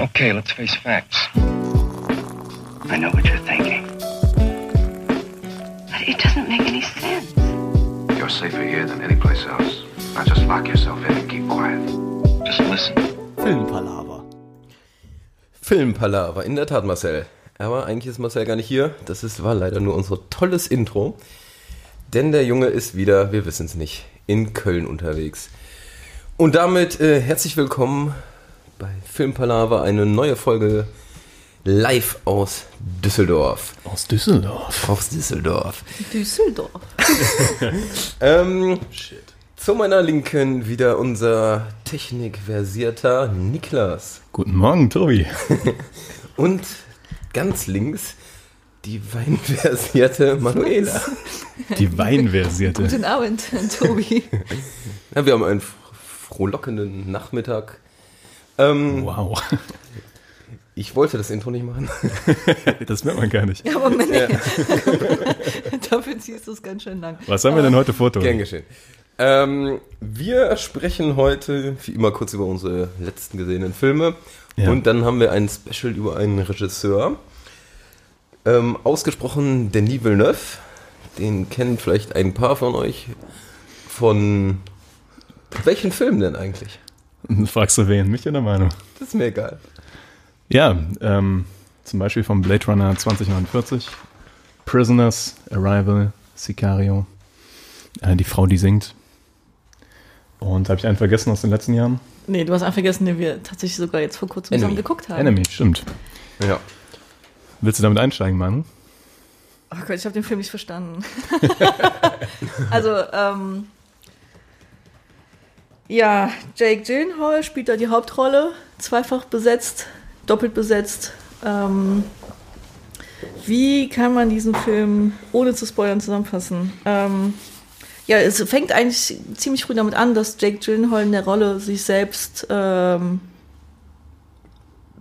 Okay, let's face facts. I know what you're thinking. But it doesn't make any sense. You're safer here than any place else. Now just lock yourself in and keep quiet. Just listen. Filmpalaver. Filmpalaver, in der Tat, Marcel. Aber eigentlich ist Marcel gar nicht hier. Das ist, war leider nur unser tolles Intro. Denn der Junge ist wieder, wir wissen es nicht, in Köln unterwegs. Und damit äh, herzlich willkommen bei Filmpalaver, eine neue Folge live aus Düsseldorf. Aus Düsseldorf. Aus Düsseldorf. Düsseldorf. Ähm, zu meiner Linken wieder unser technikversierter Niklas. Guten Morgen, Tobi. Und ganz links die weinversierte Manuela. Die Weinversierte. Guten Abend, Tobi. Ja, wir haben einen frohlockenden Nachmittag. Ähm, Wow. Ich wollte das Intro nicht machen. Das merkt man gar nicht. Ja, aber nee. Dafür ziehst du es ganz schön lang. Was haben wir denn heute vor? Gern geschehen. Ähm, wir sprechen heute, wie immer, kurz über unsere letzten gesehenen Filme. Ja. Und dann haben wir ein Special über einen Regisseur. Ähm, ausgesprochen Denis Villeneuve. Den kennen vielleicht ein paar von euch. Von welchen Filmen denn eigentlich? Fragst du wen? Mich oder Manu? Das ist mir egal. Ja, ähm, zum Beispiel vom Blade Runner 2049, Prisoners, Arrival, Sicario, äh, die Frau, die singt. Und habe ich einen vergessen aus den letzten Jahren? Nee, du hast einen vergessen, den wir tatsächlich sogar jetzt vor kurzem zusammen geguckt haben. Enemy, stimmt. Ja. Willst du damit einsteigen, Manu? Oh Gott, ich habe den Film nicht verstanden. also, ähm, ja, Jake Gyllenhaal spielt da die Hauptrolle, zweifach besetzt, doppelt besetzt. Ähm, wie kann man diesen Film ohne zu spoilern zusammenfassen? Ähm, ja, es fängt eigentlich ziemlich früh damit an, dass Jake Gyllenhaal in der Rolle sich selbst ähm,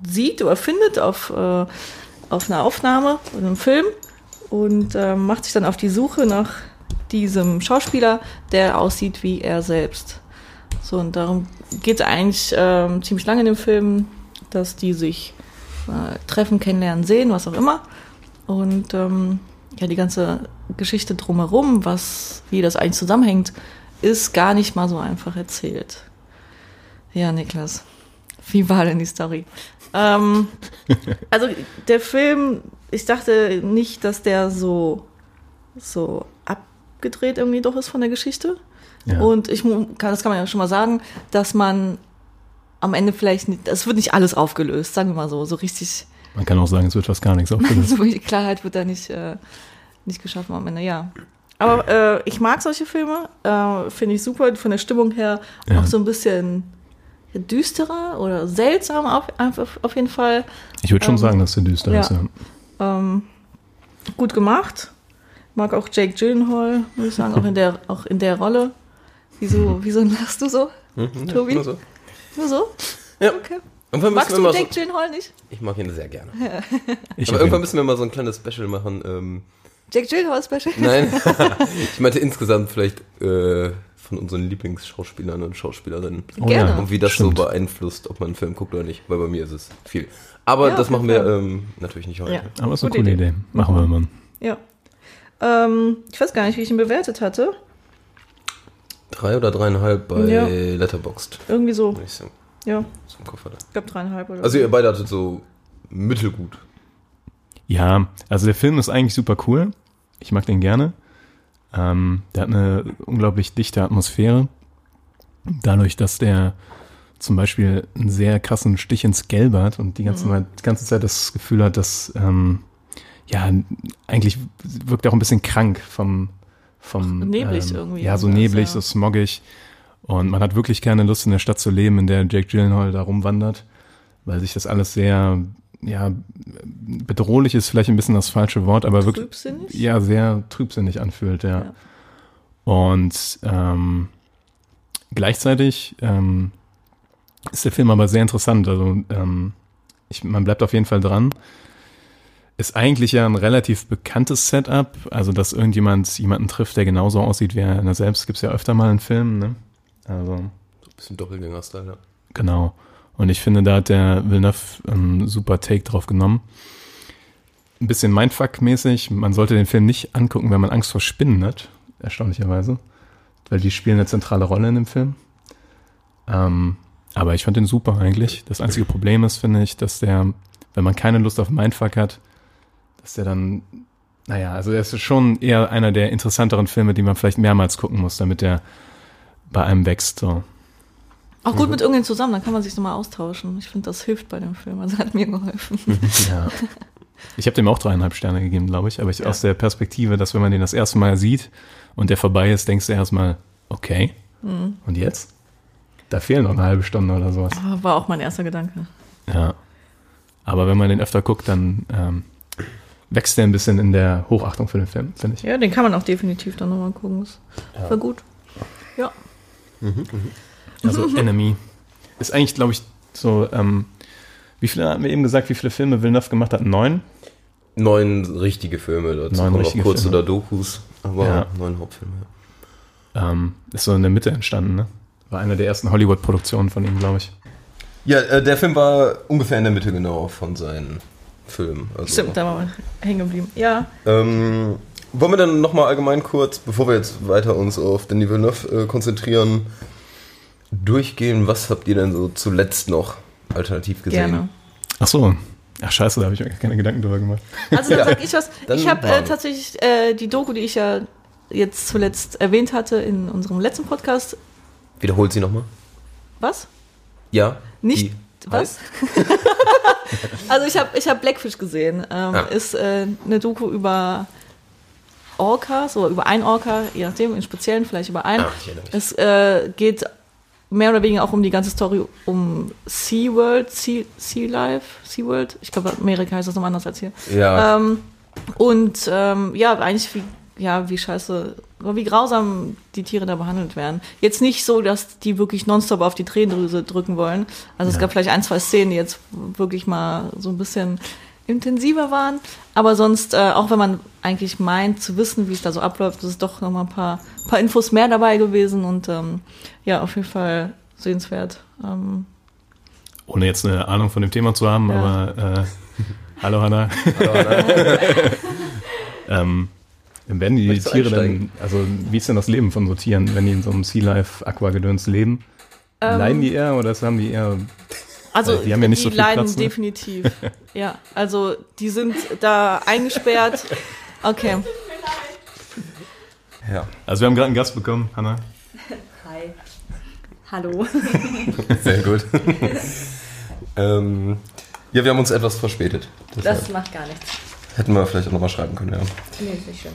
sieht oder findet auf, äh, auf einer Aufnahme, in einem Film und ähm, macht sich dann auf die Suche nach diesem Schauspieler, der aussieht wie er selbst. So, und darum geht es eigentlich ähm, ziemlich lange in dem Film, dass die sich äh, treffen, kennenlernen, sehen, was auch immer. Und ähm, ja, die ganze Geschichte drumherum, was, wie das eigentlich zusammenhängt, ist gar nicht mal so einfach erzählt. Ja, Niklas, wie war denn die Story? Ähm, also der Film, ich dachte nicht, dass der so, so abgedreht irgendwie doch ist von der Geschichte. Ja. Und ich kann, das kann man ja schon mal sagen, dass man am Ende vielleicht nicht, es wird nicht alles aufgelöst, sagen wir mal so, so richtig, Man kann auch sagen, es wird fast gar nichts aufgelöst. so die Klarheit wird da nicht, äh, nicht geschaffen am Ende, ja. Aber äh, ich mag solche Filme, äh, finde ich super, von der Stimmung her Ja. auch so ein bisschen düsterer oder seltsam auf, einfach auf jeden Fall. Ich würde schon Ähm, sagen, dass der düster ja. ist. Ja. Ähm, gut gemacht. Mag auch Jake Gyllenhaal, muss ich sagen, auch in der, auch in der Rolle. Wieso, wieso lachst du so? Mhm, Tobi? nur so. Nur so? Ja. Okay. Irgendwann Magst wir du Jake so, Gyllenhaal nicht? Ich mag ihn sehr gerne. Ich Aber irgendwann müssen wir mal so ein kleines Special machen. Ähm, Jake Gyllenhaal Special? nein, ich meinte insgesamt vielleicht äh, von unseren Lieblingsschauspielern und Schauspielerinnen. Oh Gerne. ja, Und wie das stimmt. so beeinflusst, ob man einen Film guckt oder nicht. Weil bei mir ist es viel. Aber Ja, das machen wir ähm, natürlich nicht heute. Ja. Aber ist eine Gute coole Idee. Idee. Machen wir mal. Ja. Ähm, ich weiß gar nicht, wie ich ihn bewertet hatte. Drei oder dreieinhalb bei Ja. Letterboxd. Irgendwie so. Ja, So im Kopf hatte. ich glaube dreieinhalb oder Also so. ihr beide hattet so mittelgut. Ja, also der Film ist eigentlich super cool. Ich mag den gerne. Ähm, der hat eine unglaublich dichte Atmosphäre. Dadurch, dass der zum Beispiel einen sehr krassen Stich ins Gelb hat und die ganze, Zeit, die ganze Zeit das Gefühl hat, dass ähm, ja, eigentlich wirkt er auch ein bisschen krank vom, vom neblig ähm, irgendwie Ja, so neblig, ja. so smoggig. Und man hat wirklich keine Lust, in der Stadt zu leben, in der Jake Gyllenhaal da rumwandert, weil sich das alles sehr, ja, bedrohlich ist vielleicht ein bisschen das falsche Wort, aber wirklich, Trübsinnig? ja, sehr trübsinnig anfühlt, ja. Ja. Und ähm, gleichzeitig ähm, ist der Film aber sehr interessant. Also ähm, ich, man bleibt auf jeden Fall dran. Ist eigentlich ja ein relativ bekanntes Setup, also dass irgendjemand jemanden trifft, der genauso aussieht wie er selbst. Gibt's ja öfter mal in Filmen, ne? Also So ein bisschen Doppelgänger-Style, ja. Genau. Und ich finde, da hat der Villeneuve einen super Take drauf genommen. Ein bisschen Mindfuck-mäßig. Man sollte den Film nicht angucken, wenn man Angst vor Spinnen hat, erstaunlicherweise. Weil die spielen eine zentrale Rolle in dem Film. Ähm, aber ich fand den super eigentlich. Das einzige Problem ist, finde ich, dass der, wenn man keine Lust auf Mindfuck hat, dass der dann, naja, also er ist schon eher einer der interessanteren Filme, die man vielleicht mehrmals gucken muss, damit der bei einem wächst. So. Auch gut mit irgendjemandem zusammen, dann kann man sich nochmal austauschen. Ich finde, das hilft bei dem Film. Also hat mir geholfen. Ja. Ich habe dem auch dreieinhalb Sterne gegeben, glaube ich. Aber ich, aus der Perspektive, dass wenn man den das erste Mal sieht und der vorbei ist, denkst du erstmal, okay, und jetzt? Da fehlen noch eine halbe Stunde oder sowas. Aber War auch mein erster Gedanke. Ja. Aber wenn man den öfter guckt, dann ähm, wächst der ein bisschen in der Hochachtung für den Film, finde ich. Ja, den kann man auch definitiv dann nochmal gucken. Das war gut. Ja. Also Enemy. Ist eigentlich, glaube ich, so, ähm, wie viele hatten wir eben gesagt, wie viele Filme Villeneuve gemacht hat? Neun? Neun richtige Filme, dazu Neun richtige noch kurze Filme. oder Dokus, aber Ja. neun Hauptfilme. Ähm, ist so in der Mitte entstanden, ne? War eine der ersten Hollywood-Produktionen von ihm, glaube ich. Ja, äh, der Film war ungefähr in der Mitte genau von seinen Filmen. Also, Stimmt, da war man hängen geblieben. Ja. Ähm, wollen wir dann nochmal allgemein kurz, bevor wir jetzt weiter uns auf Denis Villeneuve äh, konzentrieren, durchgehen, was habt ihr denn so zuletzt noch alternativ gesehen? Gerne. Ach so. Ach scheiße, da habe ich mir gar keine Gedanken drüber gemacht. Also dann Ja, sag ich was. dann Ich habe äh, tatsächlich äh, die Doku, die ich ja jetzt zuletzt erwähnt hatte in unserem letzten Podcast. Wiederholt sie nochmal. Was? Ja. Nicht die was? also ich habe ich hab Blackfish gesehen. Ähm, Ah. Ist äh, eine Doku über Orcas oder über ein Orca, je nachdem, in Speziellen vielleicht über einen. Ah, erinnere mich. es äh, geht mehr oder weniger auch um die ganze Story um SeaWorld, Sea, sea Life, SeaWorld. Ich glaube, Amerika heißt das noch anders als hier. Ja. Ähm, und ähm, ja, eigentlich wie, ja, wie scheiße, wie grausam die Tiere da behandelt werden. Jetzt nicht so, dass die wirklich nonstop auf die Tränendrüse drücken wollen. Also es gab vielleicht ein, zwei Szenen, die jetzt wirklich mal so ein bisschen intensiver waren. Aber sonst, äh, auch wenn man eigentlich meint zu wissen, wie es da so abläuft, ist doch noch mal ein paar, paar Infos mehr dabei gewesen. Und ähm, ja, auf jeden Fall sehenswert. Ähm, Ohne jetzt eine Ahnung von dem Thema zu haben, Ja. aber äh, hallo Hanna. ähm, werden die Möchtest Tiere dann, also wie ist denn das Leben von so Tieren, wenn die in so einem Sea Life Aquagedöns leben? Leiden die eher oder haben die eher Also die haben ja nicht so viel leiden Platz, ne? definitiv. ja, also die sind da eingesperrt. Okay. ja. Also wir haben gerade einen Gast bekommen, Hanna. Hi. Hallo. Sehr gut. ähm, ja, wir haben uns etwas verspätet. Deshalb Das macht gar nichts. hätten wir vielleicht auch nochmal schreiben können, ja. Nee, ist nicht schlimm.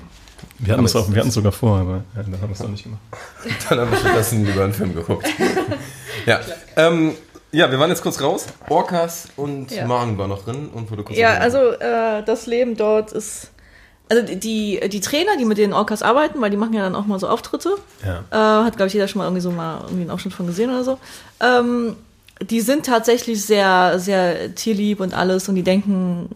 Wir hatten es auch, wir hatten es sogar vor, aber ja, dann haben wir es noch nicht gemacht. Dann haben wir stattdessen lieber einen Film geguckt. ja. Ähm, ja, wir waren jetzt kurz raus. Orcas und Ja. Magen war noch drin und wurde kurz Ja, also äh, das Leben dort ist. Also die, die Trainer, die mit den Orcas arbeiten, weil die machen ja dann auch mal so Auftritte, Ja. äh, hat, glaube ich, jeder schon mal irgendwie so mal irgendwie einen Ausschnitt von gesehen oder so. Ähm, die sind tatsächlich sehr, sehr tierlieb und alles und die denken,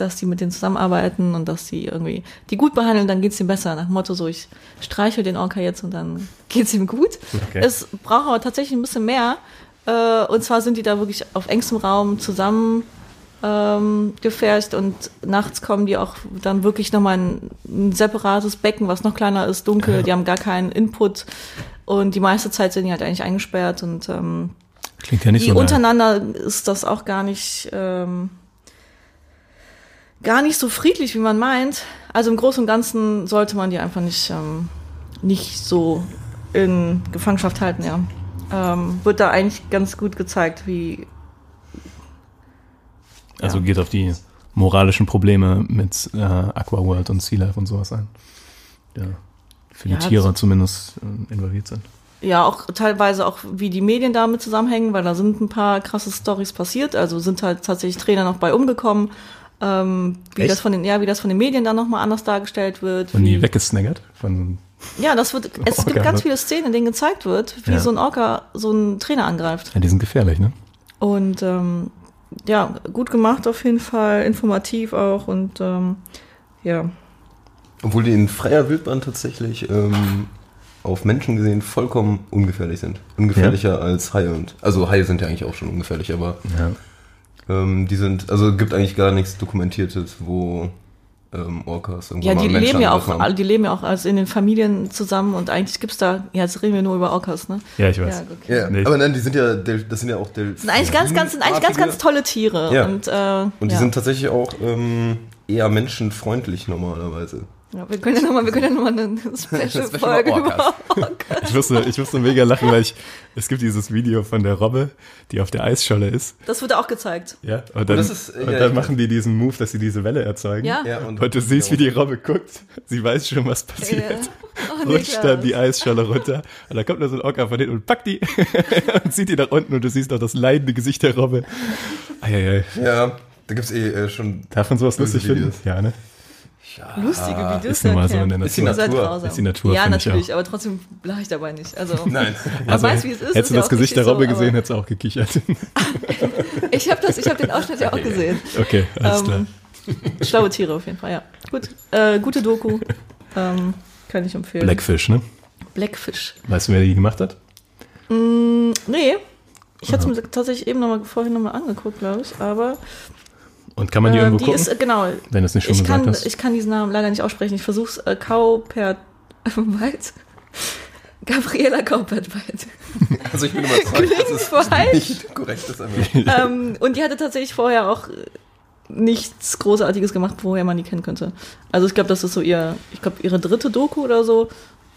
dass die mit denen zusammenarbeiten und dass die irgendwie die gut behandeln, dann geht's denen besser. Nach dem Motto so, ich streichel den Orca jetzt und dann geht's ihm gut. Okay. Es braucht aber tatsächlich ein bisschen mehr. Äh, und zwar sind die da wirklich auf engstem Raum zusammen ähm, gefärcht und nachts kommen die auch dann wirklich nochmal ein, ein separates Becken, was noch kleiner ist, dunkel, die haben gar keinen Input und die meiste Zeit sind die halt eigentlich eingesperrt und ähm, Klingt ja nicht die so untereinander ist das auch gar nicht ähm, gar nicht so friedlich, wie man meint. Also im Großen und Ganzen sollte man die einfach nicht ähm, nicht so in Gefangenschaft halten, ja. Ähm, wird da eigentlich ganz gut gezeigt, wie Also Ja. geht auf die moralischen Probleme mit äh, Aquaworld und Sea Life und sowas ein. Ja. Für die Ja, Tiere zumindest äh, involviert sind. ja auch teilweise auch wie die Medien damit zusammenhängen, weil da sind ein paar krasse Stories passiert. Also sind halt tatsächlich Trainer noch bei umgekommen. Ähm, wie Echt? das von den ja wie das von den Medien dann nochmal anders dargestellt wird. Und wie, die weggesnaggert von Ja, das wird. Es Orca, gibt ganz ne? viele Szenen, in denen gezeigt wird, wie Ja. so ein Orca so einen Trainer angreift. Ja, die sind gefährlich, ne? Und ähm, ja, gut gemacht auf jeden Fall, informativ auch und ähm, ja. Obwohl die in freier Wildbahn tatsächlich ähm, auf Menschen gesehen vollkommen ungefährlich sind. Ungefährlicher als Haie. Und, also Haie sind ja eigentlich auch schon ungefährlich, aber Ja. Ähm, die sind, also gibt eigentlich gar nichts Dokumentiertes, wo ähm, Orcas irgendwo Ja, mal die Menschen leben ja auch, haben. die leben ja auch also in den Familien zusammen und eigentlich gibt's da, ja, jetzt reden wir nur über Orcas, ne? ja, ich weiß. Ja, okay. Ja, Nee. aber nein, die sind ja, Del- das sind ja auch Del Das sind eigentlich ganz, ganz, sind eigentlich ganz, ganz tolle Tiere. Ja. Und, äh, Und die ja. sind tatsächlich auch ähm, eher menschenfreundlich normalerweise. Ja, wir können ja nochmal, wir können ja nochmal eine Special-Folge über über Orcas. Ich musste, ich musste mega lachen, weil ich, es gibt dieses Video von der Robbe, die auf der Eisscholle ist. Das wurde auch gezeigt. Ja, und dann, das ist, und ja, dann machen die diesen Move, dass sie diese Welle erzeugen. Ja. Ja, Und, du siehst, wie die Robbe guckt. Sie weiß schon, was passiert. Oh, Rutscht dann die Eisscholle runter. Und dann kommt da so ein Orca von hinten und packt die und zieht die nach unten und du siehst auch das leidende Gesicht der Robbe. Eieiei. Ja, da gibt's eh äh, schon. Darf man sowas lustig finden? Videos. Ja, ne? Lustige Videos. Ist mal so in der Ist die Natur. Ist die Natur, Ja, natürlich, aber trotzdem lache ich dabei nicht. Also, Nein. man weiß, wie es ist. Also, Hättest du ja das Gesicht der Robbe so, gesehen, hättest du auch gekichert. Ich habe das, ich habe den Ausschnitt ja auch gesehen. Okay, alles klar. Ähm, schlaue Tiere auf jeden Fall, ja. Gut, äh, gute Doku. Ähm, kann ich empfehlen. Blackfish, ne? Blackfish. Weißt du, wer die gemacht hat? Mm, nee. Ich hatte es mir tatsächlich eben noch mal, vorhin nochmal angeguckt, glaube ich. Aber Und kann man die ähm, irgendwo die gucken? ist, äh, genau. wenn du es nicht schon Ich gesagt kann, hast. ich kann diesen Namen leider nicht aussprechen. Ich versuche es. Äh, Kaupert Wald. Gabriela Kaupert-Wald. Also ich bin überzeugt, dass es falsch. nicht korrekt ist. Einfach. ähm, und die hatte tatsächlich vorher auch äh, nichts Großartiges gemacht, woher man die kennen könnte. Also ich glaube, das ist so ihr, ich glaube, ihre dritte Doku oder so.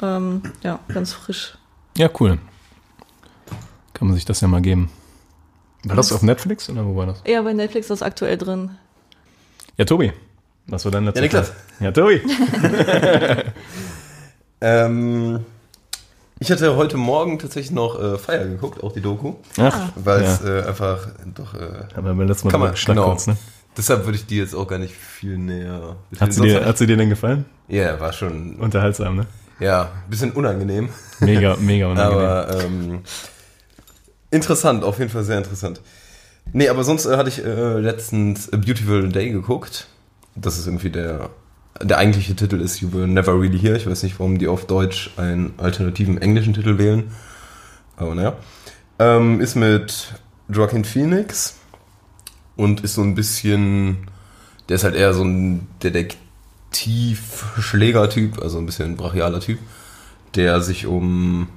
Ähm, ja, ganz frisch. ja, cool. Kann man sich das ja mal geben. War das auf Netflix oder wo war das? Ja, bei Netflix ist das aktuell drin. Ja, Tobi. Was war dein letzter Ja, Niklas. Ja, Tobi. Ähm, ich hatte heute Morgen tatsächlich noch äh, Feier geguckt, auch die Doku, Ach, weil ja. es äh, einfach doch. Äh, haben wir beim letzten Mal kann man, genau. kurz, ne? Deshalb würde ich die jetzt auch gar nicht viel näher. Hat sie, dir, hat sie dir denn gefallen? Ja, war schon Unterhaltsam, ne? ja ein bisschen unangenehm, Mega, mega unangenehm. aber ähm, interessant, auf jeden Fall sehr interessant. Nee, aber sonst äh, hatte ich äh, letztens A Beautiful Day geguckt. Das ist irgendwie der der eigentliche Titel ist You Were Never Really Here. Ich weiß nicht, warum die auf Deutsch einen alternativen englischen Titel wählen. Aber naja. Ähm, ist mit Joaquin Phoenix und ist so ein bisschen, der ist halt eher so ein Detektiv-Schläger-Typ, also ein bisschen brachialer Typ, der sich um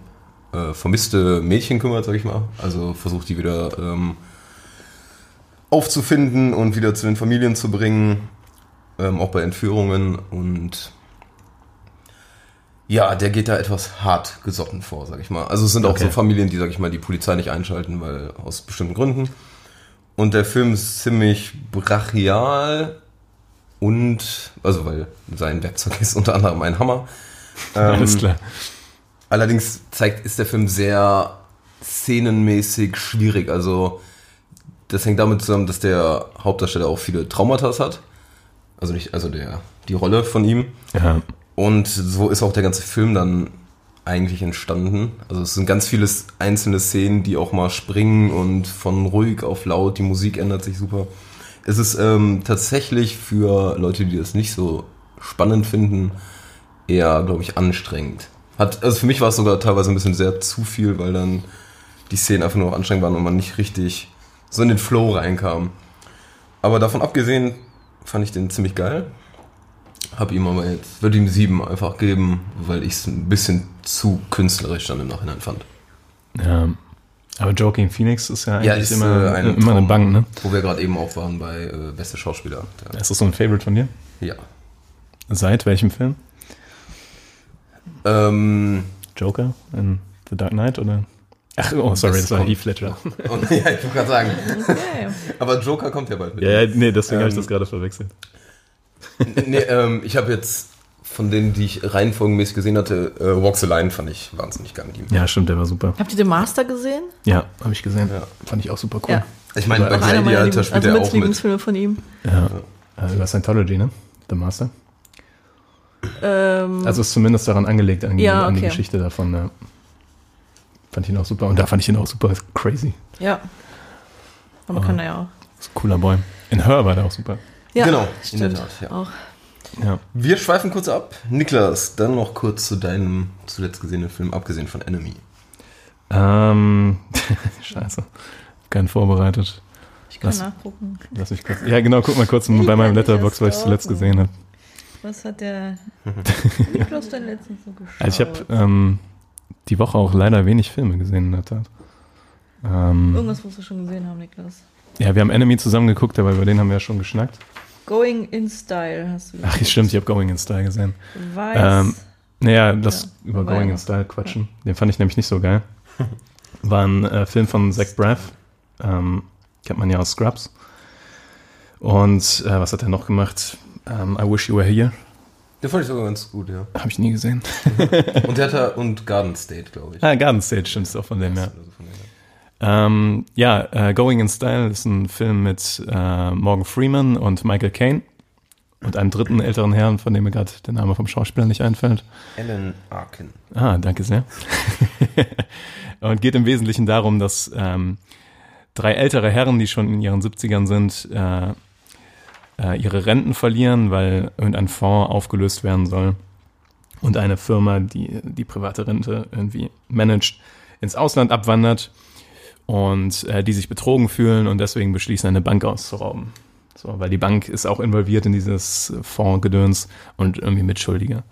äh, vermisste Mädchen kümmert, sag ich mal. Also versucht die wieder ähm, aufzufinden und wieder zu den Familien zu bringen, ähm, auch bei Entführungen und ja, der geht da etwas hart gesotten vor, sag ich mal. Also es sind auch Okay. so Familien, die, sag ich mal, die Polizei nicht einschalten, weil aus bestimmten Gründen. Und der Film ist ziemlich brachial und, also weil sein Werkzeug ist unter anderem ein Hammer. Ähm, Alles klar. Allerdings zeigt, ist der Film sehr szenenmäßig schwierig. Also, das hängt damit zusammen, dass der Hauptdarsteller auch viele Traumata hat. Also nicht, also der, die Rolle von ihm. Ja. Und so ist auch der ganze Film dann eigentlich entstanden. Also es sind ganz viele einzelne Szenen, die auch mal springen und von ruhig auf laut, die Musik ändert sich super. Es ist ähm, tatsächlich für Leute, die das nicht so spannend finden, eher, glaube ich, anstrengend. Hat, also für mich war es sogar teilweise ein bisschen sehr zu viel, weil dann die Szenen einfach nur anstrengend waren und man nicht richtig so in den Flow reinkam. Aber davon abgesehen fand ich den ziemlich geil. Hab ihm aber jetzt, würde ihm sieben einfach geben, weil ich es ein bisschen zu künstlerisch dann im Nachhinein fand. ja. Aber Joaquin Phoenix ist ja eigentlich ist, immer, äh, ein immer eine Traum, Bank, ne? Wo wir gerade eben auch waren bei äh, Beste Schauspieler. Der, Ist das so ein Favorite von dir? ja. Seit welchem Film? Ähm, Joker in The Dark Knight oder? Ach, oh, sorry, Das das war Heath Ledger. und, ja, ich wollte gerade sagen. Okay. Aber Joker kommt ja bald mit. Ja, ja, nee, deswegen habe ich Ähm, das gerade verwechselt. nee, ähm, ich habe jetzt von denen, die ich reihenfolgenmäßig gesehen hatte, äh, Walks the Line fand ich wahnsinnig geil mit ihm. Ja, stimmt, der war super. Habt ihr den Master gesehen? Ja, habe ich gesehen. Ja. Fand ich auch super cool. Ja. Ich meine, bei Auch einer meiner Gladiator spielt also er auch mit. Lieblingsfilme von ihm. Ja. Äh, über Scientology, ne? The Master. Ähm, Also ist zumindest daran angelegt, an, die- Ja, an die okay. Geschichte davon. Ja. Fand ich ihn auch super. Und da fand ich ihn auch super crazy. ja. Aber Aber- kann er ja auch. Ist ein cooler Boy. In Her war der auch super. Ja, Genau, in stimmt. der Tat, ja. Auch. Ja. Wir schweifen kurz ab. Niklas, dann noch kurz zu deinem zuletzt gesehenen Film, abgesehen von Enemy. Ähm, scheiße. Keinen vorbereitet. Ich kann Was? nachgucken. Lass mich kurz. Ja, genau, guck mal kurz Ich bei meinem Letterbox, was ich zuletzt gesehen habe. Was hat der Niklas denn letztens so geschaut? Also ich habe ähm, die Woche auch leider wenig Filme gesehen, in der Tat. Ähm, Irgendwas musst du schon gesehen haben, Niklas. ja, wir haben Enemy zusammen geguckt, aber über den haben wir ja schon geschnackt. Going in Style hast du Ach, stimmt, ich habe Going in Style gesehen. Weiß. Ähm, Naja, lass Ja, über Going ja. in Style quatschen. Den fand ich nämlich nicht so geil. War ein äh, Film von Zach Braff. Ähm, kennt man ja aus Scrubs. Und äh, was hat er noch gemacht? Ähm, I Wish You Were Here. Den fand ich sogar ganz gut, ja. Habe ich nie gesehen. Und der hat und Garden State, glaube ich. ah, Garden State, stimmt, ist auch von dem, ja. Ähm, ja, äh, Going in Style ist ein Film mit äh, Morgan Freeman und Michael Caine und einem dritten älteren Herrn, von dem mir gerade der Name vom Schauspieler nicht einfällt. Alan Arkin. Ah, danke sehr. und geht im Wesentlichen darum, dass ähm, drei ältere Herren, die schon in ihren 70ern sind, äh, äh, ihre Renten verlieren, weil irgendein Fonds aufgelöst werden soll und eine Firma, die die private Rente irgendwie managt, ins Ausland abwandert und äh, die sich betrogen fühlen und deswegen beschließen, eine Bank auszurauben. So, weil die Bank ist auch involviert in dieses Fondsgedöns und irgendwie Mitschuldige.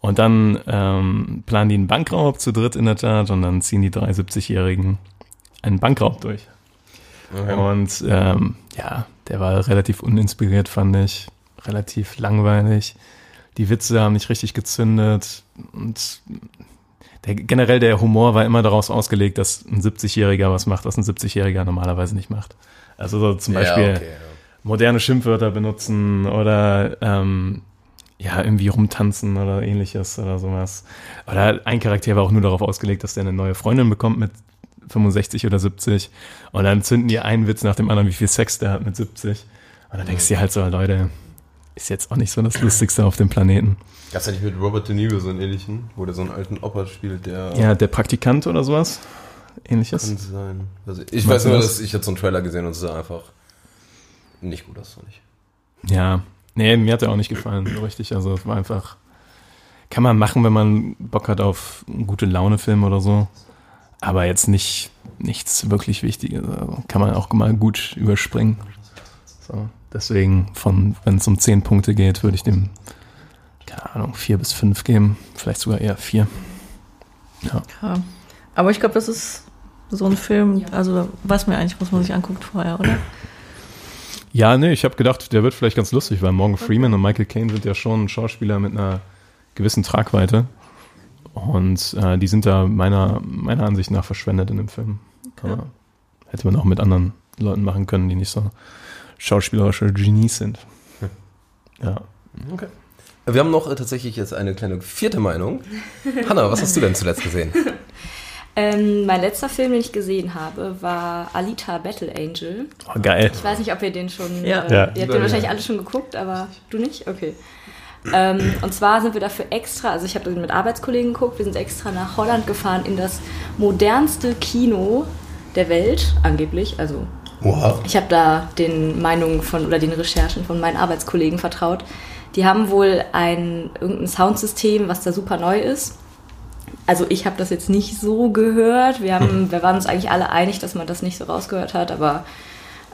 Und dann ähm, planen die einen Bankraub zu dritt in der Tat und dann ziehen die drei 70-Jährigen einen Bankraub durch. Und ähm, ja, der war relativ uninspiriert, fand ich. Relativ langweilig. Die Witze haben nicht richtig gezündet. Und der, generell der Humor war immer daraus ausgelegt, dass ein 70-Jähriger was macht, was ein 70-Jähriger normalerweise nicht macht. Also so zum Beispiel Ja, okay, ja. moderne Schimpfwörter benutzen oder ähm, ja, irgendwie rumtanzen oder ähnliches oder sowas. Oder ein Charakter war auch nur darauf ausgelegt, dass der eine neue Freundin bekommt mit 65 oder 70 und dann zünden die einen Witz nach dem anderen, wie viel Sex der hat mit 70. Und dann denkst du dir halt so, Leute, ist jetzt auch nicht so das Lustigste auf dem Planeten. Gab's ja nicht mit Robert De Niro so einen ähnlichen, wo der so einen alten Opa spielt, der Ja, der Praktikant oder sowas. Ähnliches. kann sein. Also ich Weißt weiß nur, was? dass ich hatte so einen Trailer gesehen und es sah einfach nicht gut aus, fand ich. Ja, nee, mir hat er auch nicht gefallen, so richtig. Also es war einfach, kann man machen, wenn man Bock hat auf einen gute Laune-Film oder so. Aber jetzt nicht nichts wirklich Wichtiges. Also kann man auch mal gut überspringen. So, deswegen, von wenn es um 10 Punkte geht, würde ich dem, keine Ahnung, 4 bis 5 geben. Vielleicht sogar eher 4. Ja. Ja. Aber ich glaube, das ist so ein Film, also was mir eigentlich, was man sich anguckt vorher, oder? Ja, nee, ich habe gedacht, der wird vielleicht ganz lustig, weil Morgan Freeman und Michael Caine sind ja schon Schauspieler mit einer gewissen Tragweite. Und äh, die sind da meiner, meiner Ansicht nach verschwendet in dem Film. Aber hätte man auch mit anderen Leuten machen können, die nicht so schauspielerische Genies sind. Ja. Okay. Wir haben noch äh, tatsächlich jetzt eine kleine vierte Meinung. Hanna, was hast du denn zuletzt gesehen? Ähm, mein letzter Film, den ich gesehen habe, war Alita Battle Angel. Oh, geil. Ich weiß nicht, ob ihr den schon. Ja. Äh, Ja. Ihr habt den wahrscheinlich alle schon geguckt, aber du nicht? Okay. Ähm, und zwar sind wir dafür extra, also ich habe mit Arbeitskollegen geguckt, wir sind extra nach Holland gefahren in das modernste Kino der Welt, angeblich. Also Wow. ich habe da den Meinungen von oder den Recherchen von meinen Arbeitskollegen vertraut. Die haben wohl ein irgendein Soundsystem, was da super neu ist. Also ich habe das jetzt nicht so gehört. Wir, haben, wir waren uns eigentlich alle einig, dass man das nicht so rausgehört hat, aber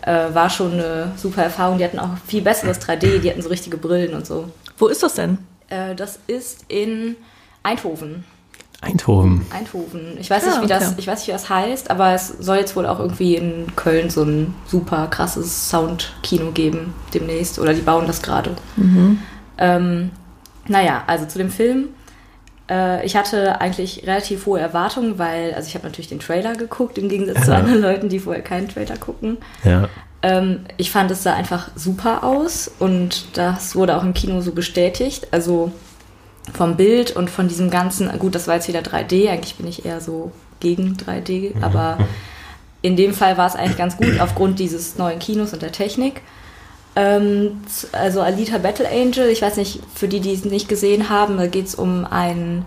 äh, war schon eine super Erfahrung. Die hatten auch viel besseres 3D, die hatten so richtige Brillen und so. Wo ist das denn? Äh, das ist in Eindhoven. Eindhoven. Eindhoven. Ich weiß Ah, nicht, wie das, okay. ich weiß nicht, wie das heißt, aber es soll jetzt wohl auch irgendwie in Köln so ein super krasses Soundkino geben demnächst. Oder die bauen das gerade. Ähm, naja, also zu dem Film. Äh, ich hatte eigentlich relativ hohe Erwartungen, weil, also ich habe natürlich den Trailer geguckt, im Gegensatz zu anderen Leuten, die vorher keinen Trailer gucken. Ja. Ähm, ich fand, es sah einfach super aus und das wurde auch im Kino so bestätigt. Also vom Bild und von diesem ganzen, gut, das war jetzt wieder 3D, eigentlich bin ich eher so gegen 3D, aber in dem Fall war es eigentlich ganz gut aufgrund dieses neuen Kinos und der Technik. Ähm, also Alita Battle Angel, ich weiß nicht, für die, die es nicht gesehen haben, da geht es um einen,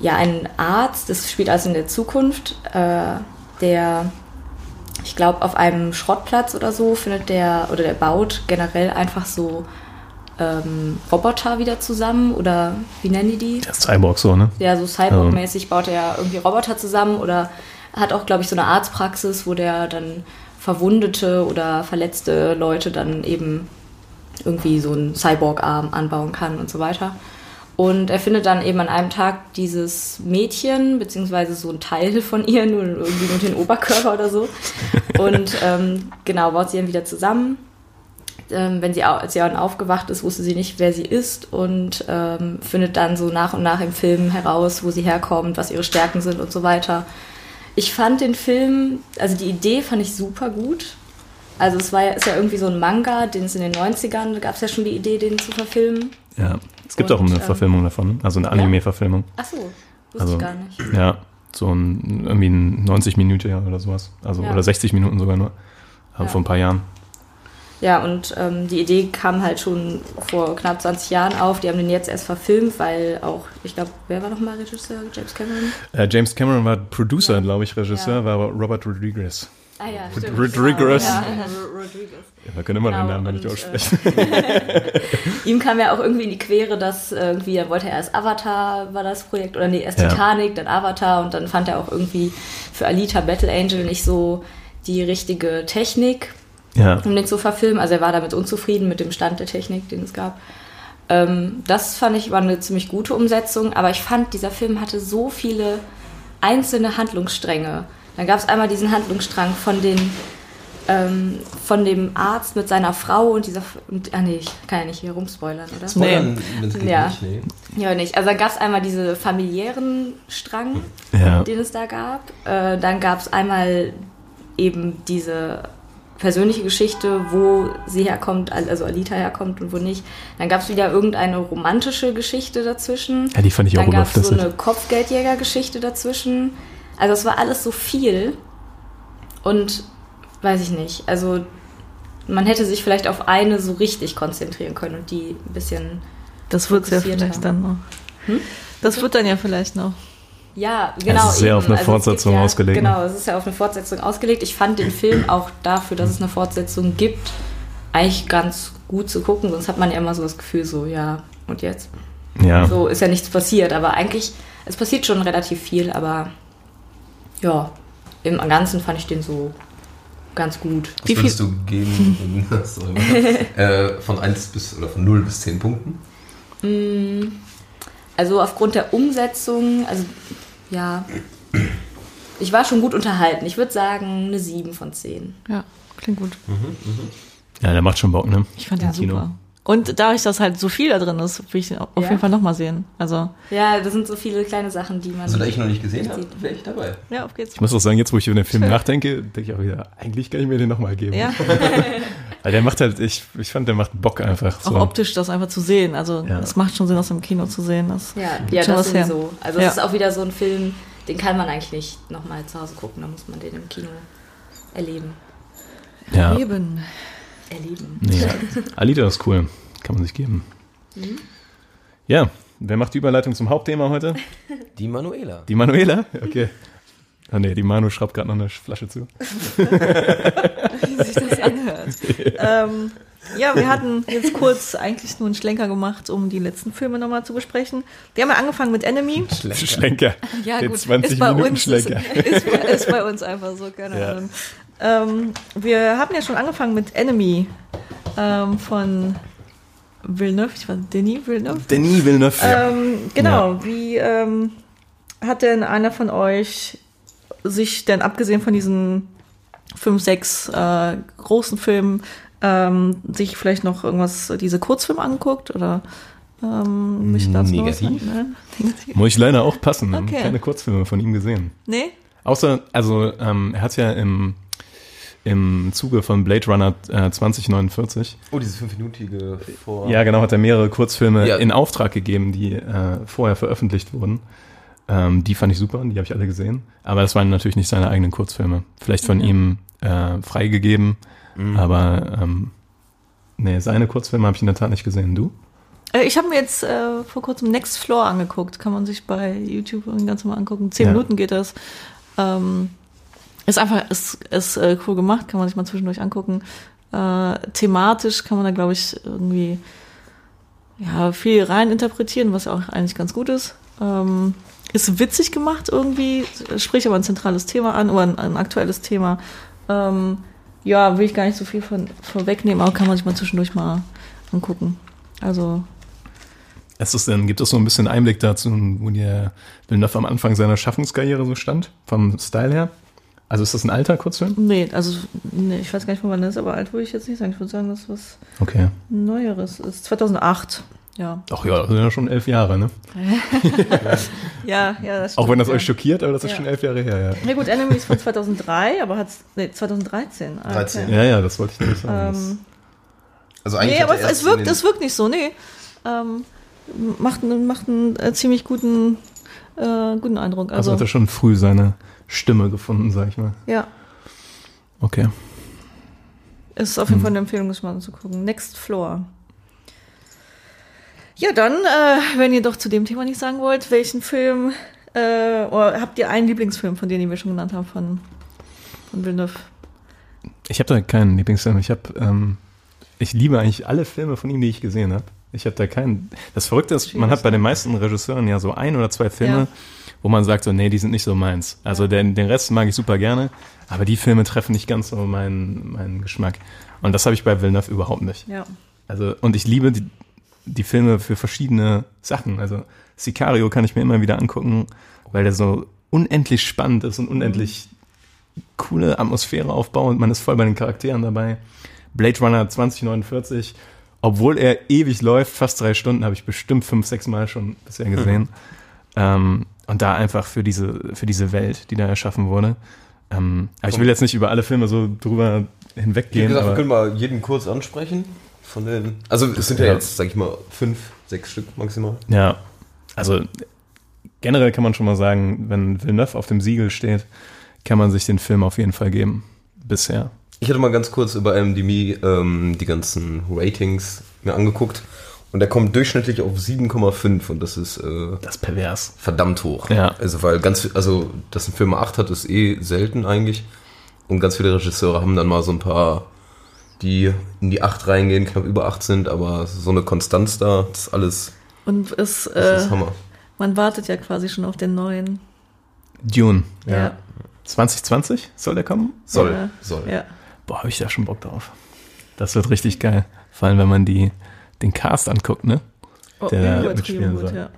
ja, einen Arzt, das spielt also in der Zukunft, äh, der ich glaube, auf einem Schrottplatz oder so findet der, oder der baut generell einfach so ähm, Roboter wieder zusammen oder wie nennen die die? Der Cyborg so, ne? Ja, so Cyborg-mäßig baut er ja irgendwie Roboter zusammen oder hat auch, glaube ich, so eine Arztpraxis, wo der dann verwundete oder verletzte Leute dann eben irgendwie so einen Cyborg-Arm anbauen kann und so weiter. Und er findet dann eben an einem Tag dieses Mädchen, beziehungsweise so ein Teil von ihr, nur irgendwie nur den Oberkörper oder so. Und ähm, genau, baut sie dann wieder zusammen. Ähm, wenn sie, als sie dann aufgewacht ist, wusste sie nicht, wer sie ist und ähm, findet dann so nach und nach im Film heraus, wo sie herkommt, was ihre Stärken sind und so weiter. Ich fand den Film, also die Idee fand ich super gut. Also es war ist ja irgendwie so ein Manga, den es in den 90ern, da gab es ja schon die Idee, den zu verfilmen. Ja. Es gibt Und, auch eine ähm, Verfilmung davon, also eine Anime-Verfilmung. Ach so, wusste Also, ich gar nicht. ja, so ein, irgendwie ein 90 Minuten oder sowas. Also, Ja. oder 60 Minuten sogar nur. Aber Ja. vor ein paar Jahren. Ja, und ähm, die Idee kam halt schon vor knapp 20 Jahren auf. Die haben den jetzt erst verfilmt, weil auch, ich glaube, wer war nochmal Regisseur? James Cameron? Äh, James Cameron war Producer, glaube ich, Regisseur, Ja. war aber Robert Rodriguez. Ah ja, stimmt. Rodriguez. Ja, Ro- Rodriguez. Ja, wir können immer Genau, den Namen nicht und, aussprechen. Ihm kam ja auch irgendwie in die Quere, dass irgendwie, er wollte erst Avatar, war das Projekt, oder nee, erst Ja. Titanic, dann Avatar und dann fand er auch irgendwie für Alita Battle Angel nicht so die richtige Technik. ja. um den zu verfilmen. Also er war damit unzufrieden mit dem Stand der Technik, den es gab. Ähm, das fand ich war eine ziemlich gute Umsetzung, aber ich fand, dieser Film hatte so viele einzelne Handlungsstränge. Dann gab es einmal diesen Handlungsstrang von den ähm, von dem Arzt mit seiner Frau und dieser und, ah nee, ich kann ja nicht hier rumspoilern, oder? Spoilern, geht Ja. nicht, nee. Ja, nicht. Also dann gab es einmal diese familiären Strang, Ja. den es da gab. Äh, dann gab es einmal eben diese persönliche Geschichte, wo sie herkommt, also Alita herkommt und wo nicht. Dann gab es wieder irgendeine romantische Geschichte dazwischen. Ja, die fand ich auch Dann gab es so eine Kopfgeldjäger-Geschichte dazwischen. Also es war alles so viel. Und weiß ich nicht. Also man hätte sich vielleicht auf eine so richtig konzentrieren können und die ein bisschen Das wird's ja vielleicht dann noch. Hm? Das wird dann ja vielleicht noch. Ja, genau. ist sehr auf eine es gibt Fortsetzung ja, ausgelegt, ne? Genau, es ist ja auf eine Fortsetzung ausgelegt. Ich fand den Film auch dafür, dass es eine Fortsetzung gibt, eigentlich ganz gut zu gucken. Sonst hat man ja immer so das Gefühl, so, ja, und jetzt? Ja. So ist ja nichts passiert. Aber eigentlich, es passiert schon relativ viel, aber ja, im Ganzen fand ich den so ganz gut. Was Wie viel- würdest du geben in, sorry, äh, von 1 bis oder von 0 bis 10 Punkten? Also aufgrund der Umsetzung, also ja, ich war schon gut unterhalten. Ich würde sagen, eine 7 von 10. Ja, klingt gut. ja, der macht schon Bock, ne? Ich fand Ja. den super. Und dadurch, dass halt so viel da drin ist, will ich den auf Ja. jeden Fall nochmal sehen. Also, Ja, das sind so viele kleine Sachen, die man. Also da ich noch nicht gesehen habe, wäre ich dabei. ja, auf geht's. Ich muss auch sagen, jetzt wo ich über den Film nachdenke, denke ich auch wieder, eigentlich kann ich mir den nochmal geben. Ja, Weil der macht halt, ich, ich fand, der macht Bock einfach. auch So. optisch das einfach zu sehen. Also, Ja. es macht schon Sinn, das im Kino zu sehen. Das ja, ja, schon das was her. sowieso. Also Ja. es ist auch wieder so ein Film, den kann man eigentlich nicht nochmal zu Hause gucken. Da muss man den im Kino erleben. Ja. Eben. Erleben. Nee. Alita ist cool. Kann man sich geben. Mhm. Ja, wer macht die Überleitung zum Hauptthema heute? Die Manuela. Die Manuela? Okay. Ah nee, die Manu schraubt gerade noch eine Flasche zu. wie sich das anhört. ähm, ja, wir hatten jetzt kurz eigentlich nur einen Schlenker gemacht, um die letzten Filme nochmal zu besprechen. Wir haben ja angefangen mit Enemy. Schlenker. Ja, Den gut. 20 ist bei Minuten uns, Schlenker. Ist, ist bei uns einfach so, keine Ja. Ahnung. Ähm, wir haben ja schon angefangen mit Enemy ähm, von Villeneuve. Ich war Denis Villeneuve. Denis Villeneuve. Ähm, genau, wie ähm, hat denn einer von euch sich denn abgesehen von diesen fünf, sechs äh, großen Filmen ähm, sich vielleicht noch irgendwas, diese Kurzfilme angeguckt oder ähm, Negativ. Ne? Negativ. Muss ich leider auch passen. Wir haben Okay. Keine Kurzfilme von ihm gesehen. Nee? Außer, also ähm, er hat ja im, im Zuge von Blade Runner äh, 2049, Oh, diese fünfminütige vor. ja genau, hat er mehrere Kurzfilme Ja. in Auftrag gegeben, die äh, vorher veröffentlicht wurden. Ähm, die fand ich super, die habe ich alle gesehen. Aber das waren natürlich nicht seine eigenen Kurzfilme. Vielleicht von ihm äh, freigegeben, Mhm. aber ähm, nee, seine Kurzfilme habe ich in der Tat nicht gesehen. Du? Äh, ich habe mir jetzt äh, vor kurzem Next Floor angeguckt. Kann man sich bei YouTube ganz normal angucken. Zehn Ja. Minuten geht das. Ähm, ist einfach, ist, ist äh, cool gemacht, kann man sich mal zwischendurch angucken. Äh, thematisch kann man da, glaube ich, irgendwie ja, viel rein interpretieren, was auch eigentlich ganz gut ist. Ähm, ist witzig gemacht irgendwie, spricht aber ein zentrales Thema an oder ein, ein aktuelles Thema. Ähm, ja, will ich gar nicht so viel von vorwegnehmen, aber kann man sich mal zwischendurch mal angucken. Also Ist es denn, gibt es so ein bisschen Einblick dazu, wo der Villeneuve am Anfang seiner Schaffenskarriere so stand, vom Style her? Also ist das ein alter Kurzfilm? Nee, also nee, ich weiß gar nicht, von wann das ist, aber alt würde ich jetzt nicht sagen. Ich würde sagen, dass es was Okay. Neueres ist. 2008. Ja. Ach ja, das sind ja schon elf Jahre, ne? Ja, ja, das Auch wenn das stimmt, euch schockiert, aber das ist Ja. schon elf Jahre her, ja. Ja gut, Enemy ist von 2003, aber hat's, nee, 2013. Ah, 13. Ja, ja, das wollte ich nicht sagen. Ähm, Also nee, hat aber er es, es, wirkt, es wirkt nicht so, nee. Ähm, macht, einen- macht einen äh, ziemlich guten, äh, guten Eindruck. also Also, hat er schon früh seine Stimme gefunden, sag ich mal. ja, Okay. ist auf jeden Fall eine Empfehlung, das mal anzugucken. Next Floor. Ja, dann, äh, wenn ihr doch zu dem Thema nicht sagen wollt, welchen Film, äh, oder habt ihr einen Lieblingsfilm von denen, die wir schon genannt haben, von, von Villeneuve? Ich habe da keinen Lieblingsfilm. Ich habe, ähm, ich liebe eigentlich alle Filme von ihm, die ich gesehen habe. Ich habe da keinen. Das Verrückte ist, man hat bei den meisten Regisseuren ja so ein oder zwei Filme, Ja. wo man sagt so, nee, die sind nicht so meins. Also den, den Rest mag ich super gerne, aber die Filme treffen nicht ganz so meinen, meinen Geschmack. Und das habe ich bei Villeneuve überhaupt nicht. Ja. Also, und ich liebe die, die Filme für verschiedene Sachen. Also Sicario kann ich mir immer wieder angucken, weil der so unendlich spannend ist und unendlich coole Atmosphäre aufbaut und man ist voll bei den Charakteren dabei. Blade Runner 2049, obwohl er ewig läuft, fast drei Stunden, habe ich bestimmt fünf, sechs Mal schon bisher gesehen. Ähm, und da einfach für diese, für diese Welt, die da erschaffen wurde. Ähm, aber ich will jetzt nicht über alle Filme so drüber Wie hinweggehen. gesagt, wir können mal jeden kurz ansprechen. Von den, also es sind ja, Ja. jetzt, sag ich mal, fünf, sechs Stück maximal. Ja, also generell kann man schon mal sagen, wenn Villeneuve auf dem Siegel steht, kann man sich den Film auf jeden Fall geben. Bisher. Ich hatte mal ganz kurz über IMDb ähm, die ganzen Ratings mir angeguckt und der kommt durchschnittlich auf 7,5 und das ist äh, Das ist pervers. verdammt hoch. Ja. Also weil ganz, viel- also dass ein Film eine 8 hat, ist eh selten eigentlich und ganz viele Regisseure haben dann mal so ein paar, die in die 8 reingehen, knapp über 8 sind, aber so eine Konstanz da, das ist alles, Und es, das äh, ist Hammer. man wartet ja quasi schon auf den neuen. Dune. Ja. 2020 soll der kommen? Soll, Ja. soll. Ja. Boah, habe ich da schon Bock drauf. Das wird richtig geil. Vor allem, wenn man die, den Cast anguckt, ne? Oh, Der da mitspielen gut, soll. ja.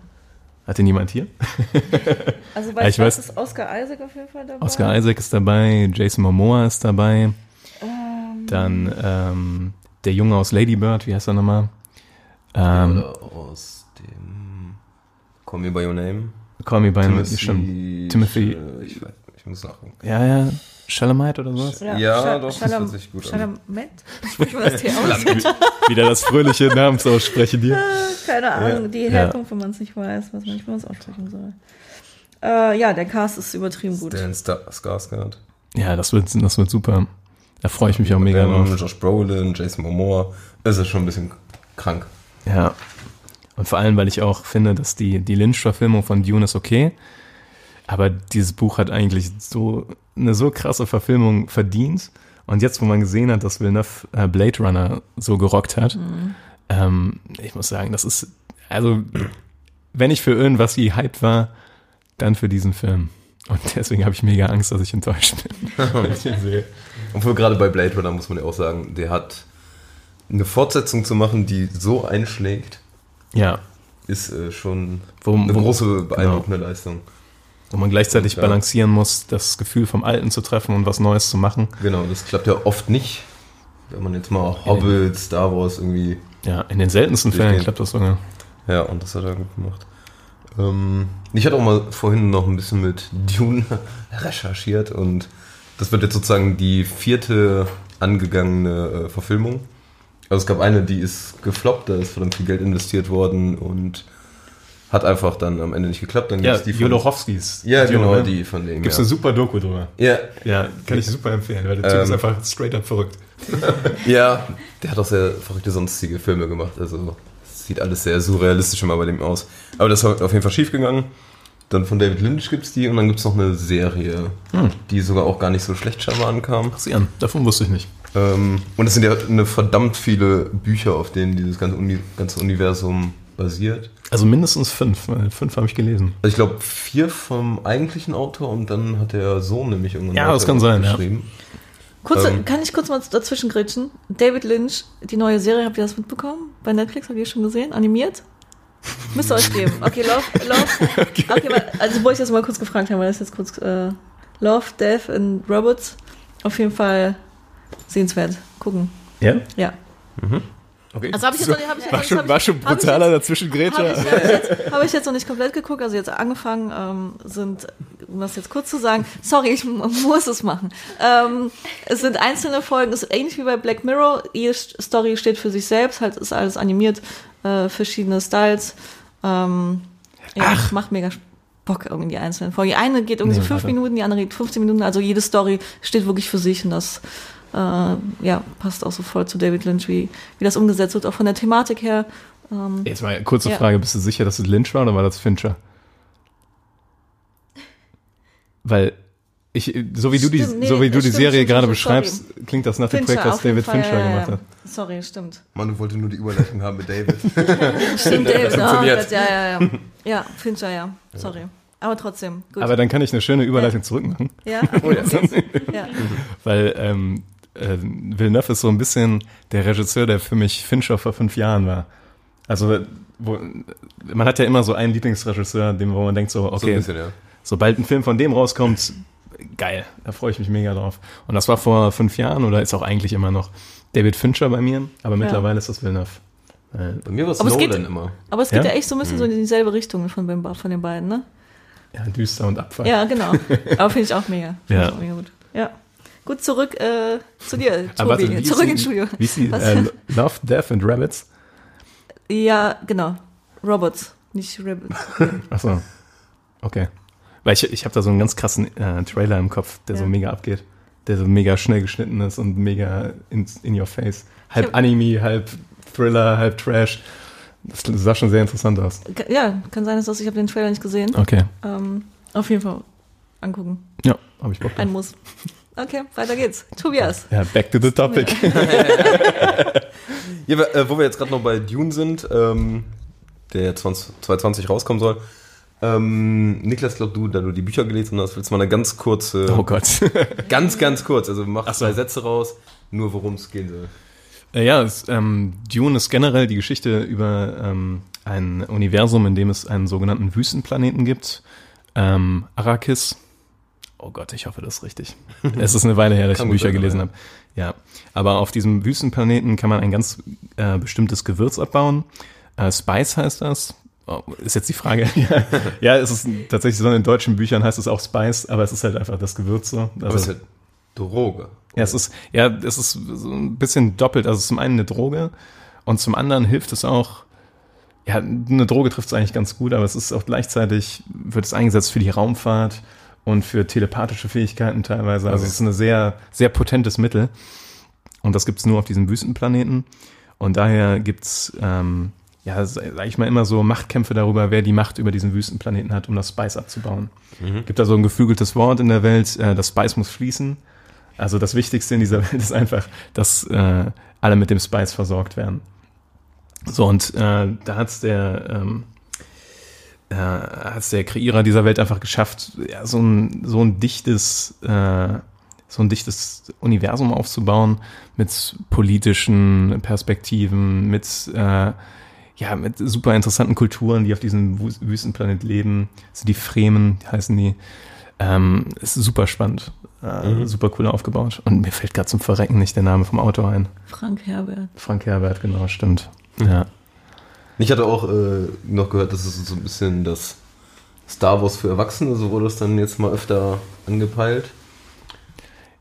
Hat den jemand hier? Also Ja, weißt ich weiß- ist Oscar Isaac auf jeden Fall dabei? Oscar Isaac ist dabei, Jason Momoa ist dabei. Ähm. Dann ähm, der Junge aus Lady Bird, wie heißt er nochmal? Ähm, aus dem Call Me By Your Name. Call Me By Your Name, Timothy, stimmt. Timothy- Sch- Ich, ich muss nachgucken. Ja, ja, Chalamet oder sowas? Ja, Scha- doch, das Schalam- hört sich gut an. Schalamet? Sprich mal das T aus. Wieder das fröhliche Namensaussprechen hier. Keine Ahnung, Ja. die Ja. Herkunft, wenn man es nicht weiß, was man nicht mehr aussprechen soll. Äh, ja, der Cast ist übertrieben gut. Stan Skarsgård. Ja, das wird, das wird super. Da freue ich mich auch mega drauf. Josh Brolin, Jason Momoa. Es ist schon ein bisschen krank. Ja. Und vor allem, weil ich auch finde, dass die, die Lynch-Verfilmung von Dune ist okay. Aber dieses Buch hat eigentlich so eine so krasse Verfilmung verdient. Und jetzt, wo man gesehen hat, dass Villeneuve äh, Blade Runner so gerockt hat, ähm, ich muss sagen, das ist, also, wenn ich für irgendwas gehypt war, dann für diesen Film. Und deswegen habe ich mega Angst, dass ich enttäuscht bin. wenn ich ihn sehe. Obwohl gerade bei Blade Runner muss man ja auch sagen, der hat eine Fortsetzung zu machen, die so einschlägt, Ja, ist äh, schon Wo- eine wo- große, beeindruckende Leistung. Wo man gleichzeitig Ja. balancieren muss, das Gefühl vom Alten zu treffen und was Neues zu machen. Genau, das klappt ja oft nicht. Wenn man jetzt mal Hobbit, Star Wars irgendwie Ja, in den seltensten Fällen klappt das sogar. Ja, und das hat er gut gemacht. Ähm, ich hatte auch mal vorhin noch ein bisschen mit Dune recherchiert und das wird jetzt sozusagen die vierte angegangene äh, Verfilmung. Also es gab eine, die ist gefloppt, da ist verdammt viel Geld investiert worden und hat einfach dann am Ende nicht geklappt. Dann Ja, gibt's die von, Jodorowskis. Ja, Dune, genau, die von dem. Gibt's ja. eine super Doku drüber. ja, Ja, kann ich super empfehlen, weil der Typ Ähm. ist einfach straight up verrückt. Ja, der hat auch sehr verrückte sonstige Filme gemacht. Also es sieht alles sehr surrealistisch immer bei dem aus. Aber das ist auf jeden Fall schief gegangen. Dann von David Lynch gibt's die und dann gibt's noch eine Serie, die sogar auch gar nicht so schlecht scheinbar ankam. Sieh an, davon wusste ich nicht. Ähm, und es sind ja eine verdammt viele Bücher, auf denen dieses ganze, Uni ganze Universum basiert. Also mindestens fünf, fünf habe ich gelesen. Also ich glaube vier vom eigentlichen Autor und dann hat der Sohn nämlich irgendwann Ja, das kann sein, ja. geschrieben. Kurz, Ähm. kann ich kurz mal dazwischen grätschen? David Lynch, die neue Serie, habt ihr das mitbekommen? Bei Netflix, habt ihr schon gesehen? Animiert? Müsst ihr euch geben. Okay, Love, Love. Okay, weil, also wollte ich das mal kurz gefragt haben, weil das jetzt kurz äh, Love, Death and Robots. Auf jeden Fall sehenswert. Gucken. Ja? Ja. Okay. Also habe ich jetzt noch nicht, hab ich, War das schon, hab ich- war schon brutaler jetzt- dazwischen, Habe Greta. hab ich, jetzt, hab ich jetzt noch nicht komplett geguckt, also jetzt angefangen ähm, sind, um das jetzt kurz zu sagen, sorry, ich muss es machen. Ähm, es sind einzelne Folgen, es ist ähnlich wie bei Black Mirror, jede St- Story steht für sich selbst, halt ist alles animiert, äh, verschiedene Styles. Ähm, ja, macht mega Bock irgendwie die einzelnen Folgen. Die eine geht irgendwie Nee, so fünf warte. Minuten, die andere geht 15 Minuten, also jede Story steht wirklich für sich und das äh, ja, passt auch so voll zu David Lynch, wie, wie das umgesetzt wird, auch von der Thematik her. Ähm, Jetzt mal eine kurze Ja. Frage, bist du sicher, dass es Lynch war oder war das Fincher? Weil ich, so wie du die, Stimmt, nee, so wie du die stimmt, Serie stimmt, gerade stimmt, sorry. beschreibst, klingt das nach dem Projekt, was David Fall, Fincher ja, ja, gemacht ja. hat. Sorry, stimmt. Man wollte nur die Überleitung haben mit David. Stimmt, David. Oh. Gott, ja, ja, ja. Ja, Fincher, ja. Sorry. Aber trotzdem, gut. Aber dann kann ich eine schöne Überleitung zurückmachen, ja, Oh ja. ja. weil ähm, äh, Villeneuve ist so ein bisschen der Regisseur, der für mich Fincher vor fünf Jahren war. Also wo, man hat ja immer so einen Lieblingsregisseur, dem wo man denkt so, So ein okay, bisschen, ja. sobald ein Film von dem rauskommt, geil, da freue ich mich mega drauf. Und das war vor fünf Jahren oder ist auch eigentlich immer noch David Fincher bei mir, aber mittlerweile ist das Villeneuve. Äh, Bei mir war es Aber es geht- Nolan immer. Aber es geht Ja? ja, echt so ein bisschen so in dieselbe Richtung von, den- von den beiden, ne? ja, düster und Abfall. Ja, genau. Aber finde ich auch mega. Find Ja. ich auch mega gut. Ja. Gut, zurück äh, zu dir, Aber Tobi. warte, wie zurück ins Studio. Wie ist die? Was? Äh, Love, Death and Rabbits? Ja, genau. Robots, nicht Rabbits. Achso. Okay. Weil ich, ich habe da so einen ganz krassen äh, Trailer im Kopf, der so Ja. mega abgeht. Der so mega schnell geschnitten ist und mega in, in your face. Halb Anime, halb Thriller, halb Trash. Das sah schon sehr interessant aus. Ja, kann sein, dass das, ich habe den Trailer nicht gesehen. Okay. Ähm, auf jeden Fall angucken. Ja, habe ich Bock drauf. Ein Muss. Okay, weiter geht's. Tobias. Ja, back to the topic. Ja, äh, wo wir jetzt gerade noch bei Dune sind, ähm, der 20, 2020 rauskommen soll. Ähm, Niklas, glaub du, da du die Bücher gelesen hast, willst du mal eine ganz kurze, Oh Gott. ganz, ganz kurz, also mach Ach so. zwei Sätze raus, nur worum es gehen soll. Äh, Ja, es, ähm, Dune ist generell die Geschichte über ähm, ein Universum, in dem es einen sogenannten Wüstenplaneten gibt. Ähm, Arrakis. Oh Gott, ich hoffe, das ist richtig. es ist eine Weile her, dass ich Bücher sein, gelesen ja. habe. Ja, aber auf diesem Wüstenplaneten kann man ein ganz äh, bestimmtes Gewürz abbauen. Äh, Spice heißt das. Oh, ist jetzt die Frage. ja, ja, es ist tatsächlich so in deutschen Büchern heißt es auch Spice, aber es ist halt einfach das Gewürz so. Aber es ist halt Droge. Ja, es ist, ja, es ist so ein bisschen doppelt. Also zum einen eine Droge und zum anderen hilft es auch, ja, eine Droge trifft es eigentlich ganz gut, aber es ist auch gleichzeitig, wird es eingesetzt für die Raumfahrt und für telepathische Fähigkeiten teilweise. Also Okay. es ist ein sehr, sehr potentes Mittel. Und das gibt es nur auf diesem Wüstenplaneten. Und daher gibt's ähm, ja, sag ich mal, immer so Machtkämpfe darüber, wer die Macht über diesen Wüstenplaneten hat, um das Spice abzubauen. Gibt da so ein geflügeltes Wort in der Welt, äh, das Spice muss fließen. Also das Wichtigste in dieser Welt ist einfach, dass äh, alle mit dem Spice versorgt werden. So, und äh, da hat's der, ähm, äh, hat's der Kreierer dieser Welt einfach geschafft, ja, so ein, so ein dichtes, äh, so ein dichtes Universum aufzubauen mit politischen Perspektiven, mit äh, ja, mit super interessanten Kulturen, die auf diesem Wü- Wüstenplanet leben. Das sind die Fremen, heißen die. Ähm, ist super spannend. Äh, Super cool aufgebaut. Und mir fällt gerade zum Verrecken nicht der Name vom Autor ein. Frank Herbert. Frank Herbert, genau, stimmt. Ja. Ich hatte auch äh, noch gehört, dass es so ein bisschen das Star Wars für Erwachsene, so wurde es dann jetzt mal öfter angepeilt.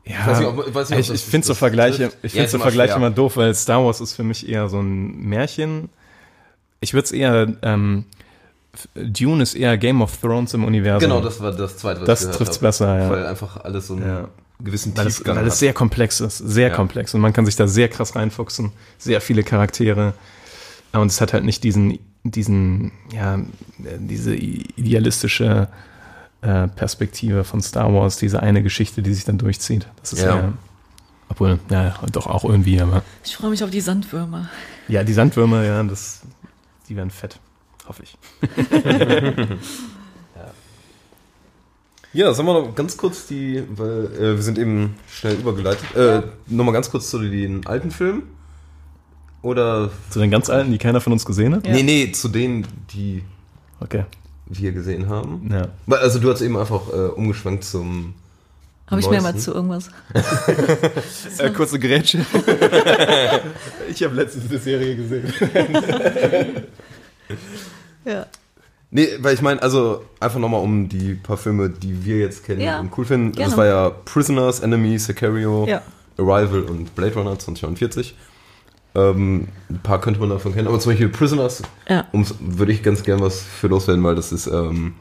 Ja, weiß nicht, ob- ich weiß nicht, ob ich, das- ich finde so Vergleiche, trifft. ich Ja, finde so Vergleiche immer doof, weil Star Wars ist für mich eher so ein Märchen. Ich würde es eher, ähm, Dune ist eher Game of Thrones im Universum. Genau, das war das zweite, was Das ich trifft's habe. besser, ja. Weil einfach alles so einen Ja. gewissen weil es, Tiefgang weil es hat. sehr komplex ist, sehr Ja. komplex und man kann sich da sehr krass reinfuchsen, sehr viele Charaktere und es hat halt nicht diesen diesen, ja, diese idealistische äh, Perspektive von Star Wars, diese eine Geschichte, die sich dann durchzieht. Das ist Ja. ja, obwohl, ja, doch auch irgendwie, aber Ich freue mich auf die Sandwürmer. ja, die Sandwürmer, ja, das, die werden fett, hoffe ich. Ja, sagen wir noch ganz kurz die, weil äh, wir sind eben schnell übergeleitet. Äh, Nochmal ganz kurz zu den alten Filmen. Oder. Zu den ganz alten, die keiner von uns gesehen hat? Ja. Nee, nee, zu denen, die Okay, wir gesehen haben. ja. Weil, Also du hast eben einfach äh, umgeschwenkt zum. Habe ich mehrmals Neuesten. zu irgendwas. Äh, kurze Grätsche. ich habe letztens eine Serie gesehen. Ja. Nee, weil ich meine, also einfach nochmal um die paar Filme, die wir jetzt kennen Ja, und cool finden. Das gerne. war ja Prisoners, Enemy, Sicario, Ja. Arrival und Blade Runner 2049. Ähm, ein paar könnte man davon kennen, aber zum Beispiel Prisoners Ja. würde ich ganz gern was für loswerden, weil das ist, ähm,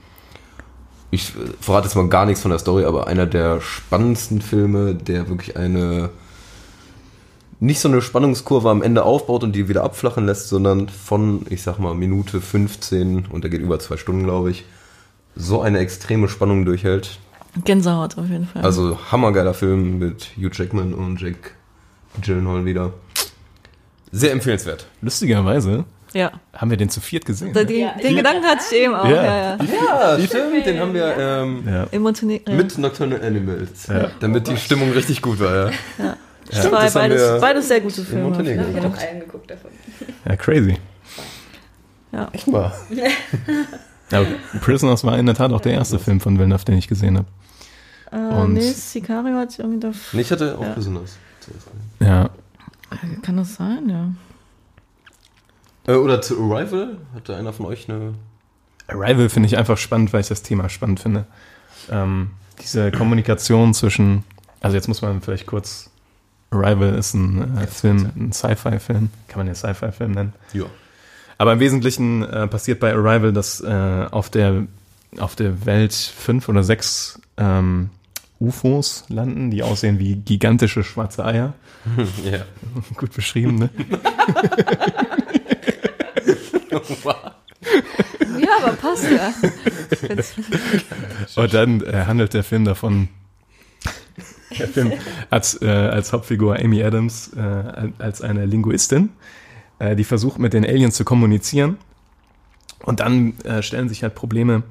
ich verrate jetzt mal gar nichts von der Story, aber einer der spannendsten Filme, der wirklich eine nicht so eine Spannungskurve am Ende aufbaut und die wieder abflachen lässt, sondern von, ich sag mal, Minute 15 und der geht über zwei Stunden, glaube ich, so eine extreme Spannung durchhält. Gänsehaut auf jeden Fall. Also hammergeiler Film mit Hugh Jackman und Jake Gyllenhaal wieder. Sehr empfehlenswert. Lustigerweise ja. haben wir den zu viert gesehen. Den, den Gedanken hatte ich eben auch. Ja. Ja. Ja, Ja, stimmt, den haben wir ähm, Ja. In Montenegro. mit Nocturnal Animals, Ja. damit die Stimmung richtig gut war. Ja. War das haben beides, wir beides sehr gute in Filme. Montenegro Ich habe noch einen geguckt davon. ja, crazy. Ja. Echt mal. Ja, Prisoners war in der Tat auch der erste Film von Villeneuve, den ich gesehen habe. Äh, Und- nee, Sicario hat sich irgendwie da. Nee, ich hatte auch Ja. Prisoners. zuerst. Ja, Kann das sein, ja. Äh, oder zu Arrival? Hatte einer von euch eine. Arrival finde ich einfach spannend, weil ich das Thema spannend finde. Ähm, diese Kommunikation zwischen, also jetzt muss man vielleicht kurz, Arrival ist ein äh, Film, ein Sci-Fi-Film, kann man ja Sci-Fi-Film nennen. Ja. Aber im Wesentlichen äh, passiert bei Arrival, dass äh, auf, der, auf der Welt fünf oder sechs ähm, UFOs landen, die aussehen wie gigantische schwarze Eier. ja. Gut beschrieben, ne? Ja, aber passt ja. Und dann äh, handelt der Film davon, der Film als, äh, als Hauptfigur Amy Adams äh, als eine Linguistin, äh, die versucht mit den Aliens zu kommunizieren. Und dann äh, stellen sich halt Probleme,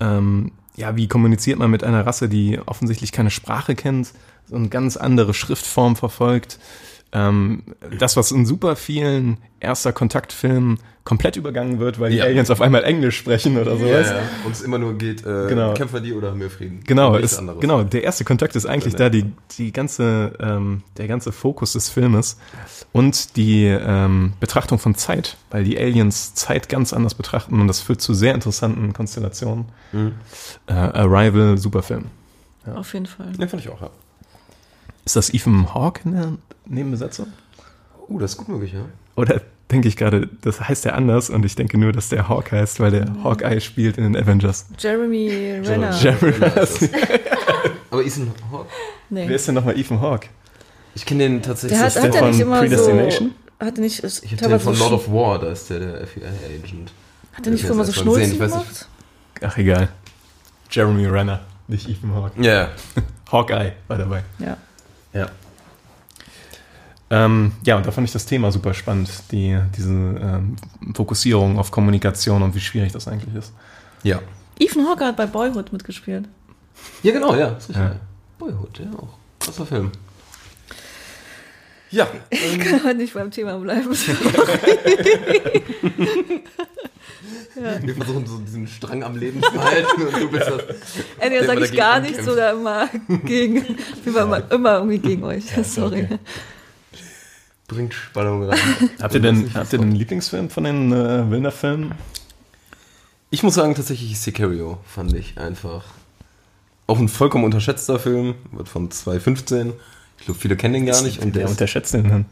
ähm, ja, wie kommuniziert man mit einer Rasse, die offensichtlich keine Sprache kennt, so eine ganz andere Schriftform verfolgt. Ähm, das, was in super vielen erster Kontaktfilmen komplett übergangen wird, weil die Ja. Aliens auf einmal Englisch sprechen oder sowas. Ja, ja. Und es immer nur geht, äh, Genau. kämpfen wir die oder haben wir Frieden? Genau, ist, anderes. genau. Der erste Kontakt ist eigentlich da die, die ganze, ähm, der ganze Fokus des Filmes und die ähm, Betrachtung von Zeit, weil die Aliens Zeit ganz anders betrachten und das führt zu sehr interessanten Konstellationen. Mhm. Äh, Arrival, super Film. Auf jeden Fall. Ja, fand ich auch, ja. Ist das Ethan Hawke in der Nebenbesetzung? Oh, das ist gut möglich, ja. Oder denke ich gerade, das heißt ja anders und ich denke nur, dass der Hawk heißt, weil der Hawkeye spielt in den Avengers. Jeremy Renner. Jeremy Renner. Aber Ethan Hawke? Nee. Wer ist denn nochmal Ethan Hawke? Ich kenne den tatsächlich. Der hat, hat der er nicht immer so. Predestination? Hat er nicht. Ist, ich habe den von so Lord of War, da ist der der FBI-Agent. Hat er nicht Ich immer so Schnulzen ich weiß gemacht? nicht. Ach egal. Jeremy Renner, nicht Ethan Hawke. Ja, ja. Hawkeye war dabei. Ja. Ja. Ähm, ja, und da fand ich das Thema super spannend, die, diese ähm, Fokussierung auf Kommunikation und wie schwierig das eigentlich ist. Ja. Ethan Hawke hat bei Boyhood mitgespielt. Ja, genau, ja. Das ist richtig. Ja. Boyhood, ja auch. Krasser Film. Ja. Ich kann heute nicht beim Thema bleiben. Wir versuchen so diesen Strang am Leben zu halten und du bist das. Entweder Der sage immer ich gar nichts oder immer gegen. Immer, immer, immer irgendwie gegen euch. Sorry. okay. Bringt Spannung rein. Habt ihr denn, habt ihr den Lieblingsfilm von den äh, Wilder-Filmen? Ich muss sagen, tatsächlich Sicario fand ich einfach auch ein vollkommen unterschätzter Film. Wird von 2015. Ich glaube, viele kennen den gar nicht. Und der, unterschätzt den dann.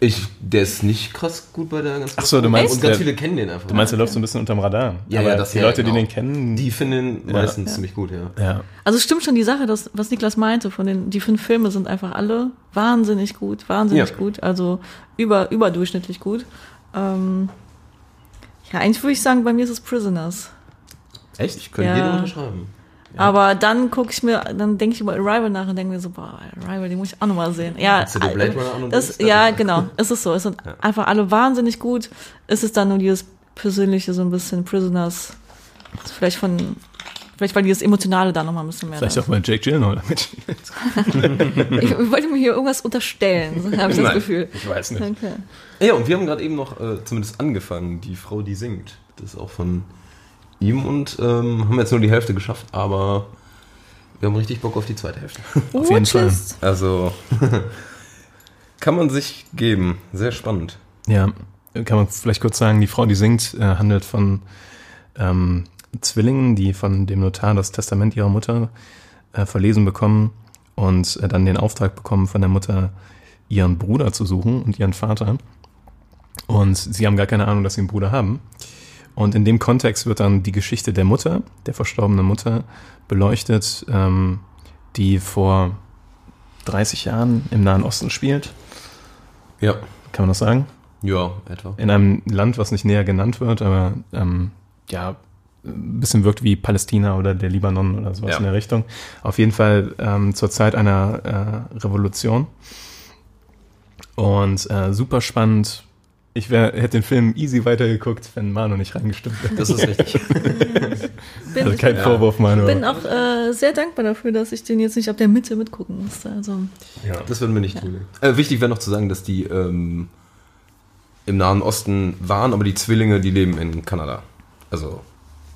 Ich, der ist nicht krass gut bei der ganzen Ach so, du meinst, Und ganz der- viele kennen den einfach. Du meinst, der läuft so ein bisschen unterm Radar. Ja, Aber ja, das die ja, Leute, genau. die den kennen, Die finden den Ja. meistens ziemlich gut, ja. ja. Also es stimmt schon die Sache, dass, was Niklas meinte, von den, die fünf Filme sind einfach alle wahnsinnig gut, wahnsinnig Ja. gut, also über, überdurchschnittlich gut. Ähm, Ja, eigentlich würde ich sagen, bei mir ist es Prisoners. Echt? Ich könnte Ja. jeden unterschreiben. Aber dann gucke ich mir, dann denke ich über Arrival nach und denke mir so, boah, Arrival, den muss ich auch nochmal sehen. Ja, Hast du dir Blade Runner an und das, ja, das- genau. Es ist so. Es sind einfach alle wahnsinnig gut. Es ist dann nur dieses persönliche, so ein bisschen Prisoners. Das vielleicht von, vielleicht weil dieses Emotionale da nochmal ein bisschen mehr. Vielleicht auch mal Jake Gyllenhaal mit. ist. Ich wollte mir hier irgendwas unterstellen, so habe ich das Nein. Gefühl. Ich weiß nicht. Okay. Ja, und wir haben gerade eben noch äh, zumindest angefangen, die Frau, die singt. Das ist auch von ihm und ähm, haben jetzt nur die Hälfte geschafft, aber wir haben richtig Bock auf die zweite Hälfte. Auf jeden Fall. Also kann man sich geben. Sehr spannend. Ja, kann man vielleicht kurz sagen, die Frau, die singt, äh, handelt von ähm, Zwillingen, die von dem Notar das Testament ihrer Mutter äh, verlesen bekommen und äh, dann den Auftrag bekommen von der Mutter, ihren Bruder zu suchen und ihren Vater. Und sie haben gar keine Ahnung, dass sie einen Bruder haben. Und in dem Kontext wird dann die Geschichte der Mutter, der verstorbenen Mutter, beleuchtet, ähm, die vor 30 Jahren im Nahen Osten spielt. Ja. Kann man das sagen? Ja, etwa. in einem Land, was nicht näher genannt wird, aber ähm, ja, ein bisschen wirkt wie Palästina oder der Libanon oder sowas Ja. in der Richtung. Auf jeden Fall ähm, zur Zeit einer äh, Revolution. Und äh, super spannend. Ich wär, hätte den Film easy weitergeguckt, wenn Manu nicht reingestimmt hätte. Das ist richtig. Bin, Also kein Ja. Vorwurf, Manu. bin auch äh, sehr dankbar dafür, dass ich den jetzt nicht ab der Mitte mitgucken musste. Also, Das würden wir nicht tun. Äh, wichtig wäre noch zu sagen, dass die ähm, im Nahen Osten waren, aber die Zwillinge, die leben in Kanada. Also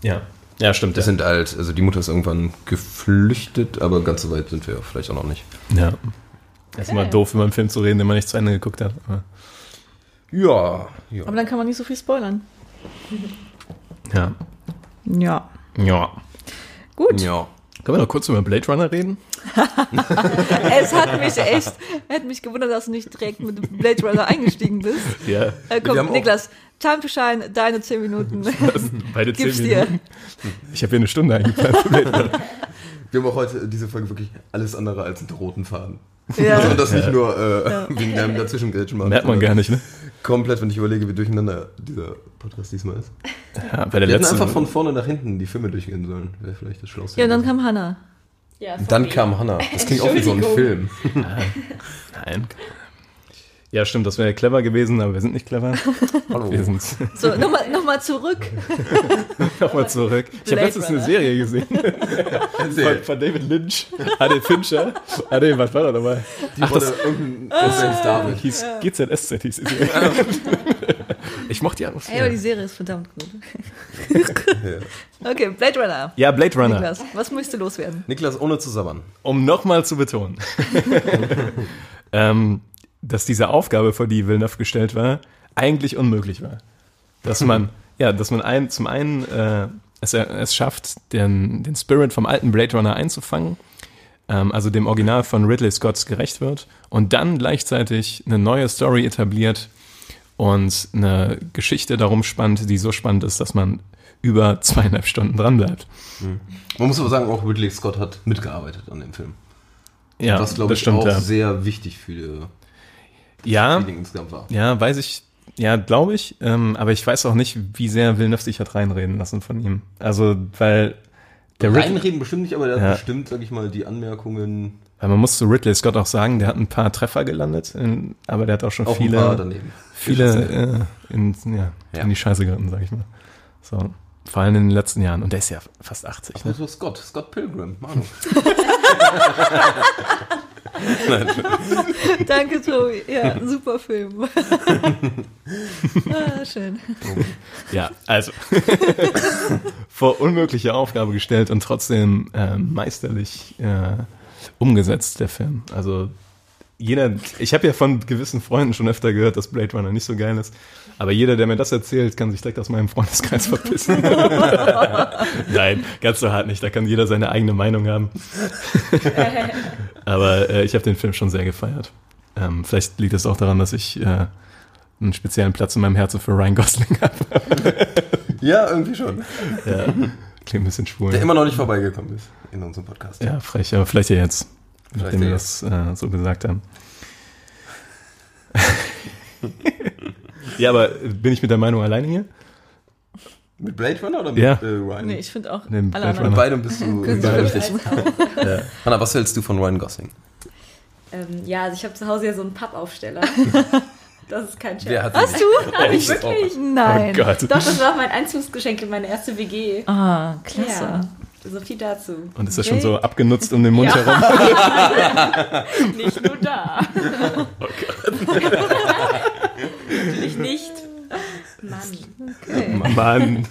ja. ja, stimmt. das ja. sind halt, also die Mutter ist irgendwann geflüchtet, aber ganz so weit sind wir vielleicht auch noch nicht. ja. Das ist immer doof, über einen Film zu reden, den man nicht zu Ende geguckt hat. Aber, Ja, ja. aber dann kann man nicht so viel spoilern. ja. Ja. Ja. Gut. ja. Können wir noch kurz über Blade Runner reden? Es hat mich echt, hätte mich gewundert, dass du nicht direkt mit Blade Runner eingestiegen bist. Ja. Äh, komm, Niklas, Time to Shine, deine 10 Minuten. Beide zehn Gib's dir. Minuten. Ich habe hier eine Stunde eingeplant. für Blade Runner. Wir haben auch heute diese Folge wirklich alles andere als einen roten Faden. Ja. Also, und das nicht nur äh, wegen deinem macht. Merkt man gar nicht, ne? Komplett, wenn ich überlege, wie durcheinander dieser Podcast diesmal ist. Ja, bei der Wir hätten einfach von vorne nach hinten die Filme durchgehen sollen. Wäre vielleicht das Schlauste. Ja, dann kam Hannah. Ja, Dann kam Hannah. Das klingt auch wie so ein Film. Nein. Ja, stimmt, das wäre clever gewesen, aber wir sind nicht clever. Hallo. Wir sind So, nochmal noch mal zurück. nochmal zurück. Ich habe letztens eine Runner. Serie gesehen von, von David Lynch. Ah, den Fincher. Ah, nee, was war da dabei? Die wurde irgendein Präsident David. Hieß GZSZ hieß die Serie. Ich mochte die Ey, aber Atmosphäre. die Serie ist verdammt gut. Okay, Blade Runner. Ja, Blade Runner. Niklas, was möchtest du loswerden? Niklas, ohne zu sabbern. Um nochmal zu betonen, ähm, dass diese Aufgabe, vor die Villeneuve gestellt war, eigentlich unmöglich war. Dass man, ja, dass man ein, zum einen äh, es, es schafft, den, den Spirit vom alten Blade Runner einzufangen, ähm, also dem Original von Ridley Scott gerecht wird und dann gleichzeitig eine neue Story etabliert und eine Geschichte darum spannt, die so spannend ist, dass man über zweieinhalb Stunden dran bleibt. Man muss aber sagen, auch Ridley Scott hat mitgearbeitet an dem Film. Ja, was, glaube das ich, stimmt. auch ja. sehr wichtig für die ja, Feeling insgesamt war. Ja, weiß ich, ja, glaube ich, ähm, aber ich weiß auch nicht, wie sehr Villeneuve sich hat reinreden lassen von ihm. Also, weil der Ridley, Reinreden bestimmt nicht, aber der Ja. hat bestimmt, sag ich mal, die Anmerkungen weil man muss zu Ridley Scott auch sagen, der hat ein paar Treffer gelandet, in, aber der hat auch schon auch viele, daneben. viele äh, in, ja, Ja. in die Scheiße geritten, sag ich mal. So, vor allem in den letzten Jahren. Und der ist ja fast 80. Ne? Also Scott, Scott Pilgrim, Manu. Danke, Tobi. Ja, super Film. ah, schön. Ja, also vor unmögliche Aufgabe gestellt und trotzdem äh, meisterlich äh, umgesetzt, der Film. Also jeder, ich habe ja von gewissen Freunden schon öfter gehört, dass Blade Runner nicht so geil ist, aber jeder, der mir das erzählt, kann sich direkt aus meinem Freundeskreis verpissen. Nein, ganz so hart nicht, da kann jeder seine eigene Meinung haben. aber äh, ich habe den Film schon sehr gefeiert. Ähm, vielleicht liegt es auch daran, dass ich äh, einen speziellen Platz in meinem Herzen für Ryan Gosling habe. Ja, irgendwie schon. Ja, klingt ein bisschen schwul. Der immer noch nicht vorbeigekommen ist in unserem Podcast. Ja, frech, aber vielleicht ja jetzt, Vielleicht nachdem wir das äh, so gesagt haben. Ja, aber bin ich mit der Meinung alleine hier? Mit Blade Runner oder mit Ja. äh, Ryan? Nee, ich finde auch Nee, mit alle Blade. Mit beidem bist du auch. Ja. Hanna, was hältst du von Ryan Gosling? Ähm, ja, also ich habe zu Hause ja so einen Pappaufsteller. Das ist kein Scherz. Hast du? Hab ich wirklich? Nein. Oh Gott. Doch, das war mein Einzugsgeschenk in meine erste WG. Ah, klasse. Ja, so viel dazu. Und ist das schon so abgenutzt um den Mund herum? Nicht nur da. Natürlich nicht. Mann. Mann.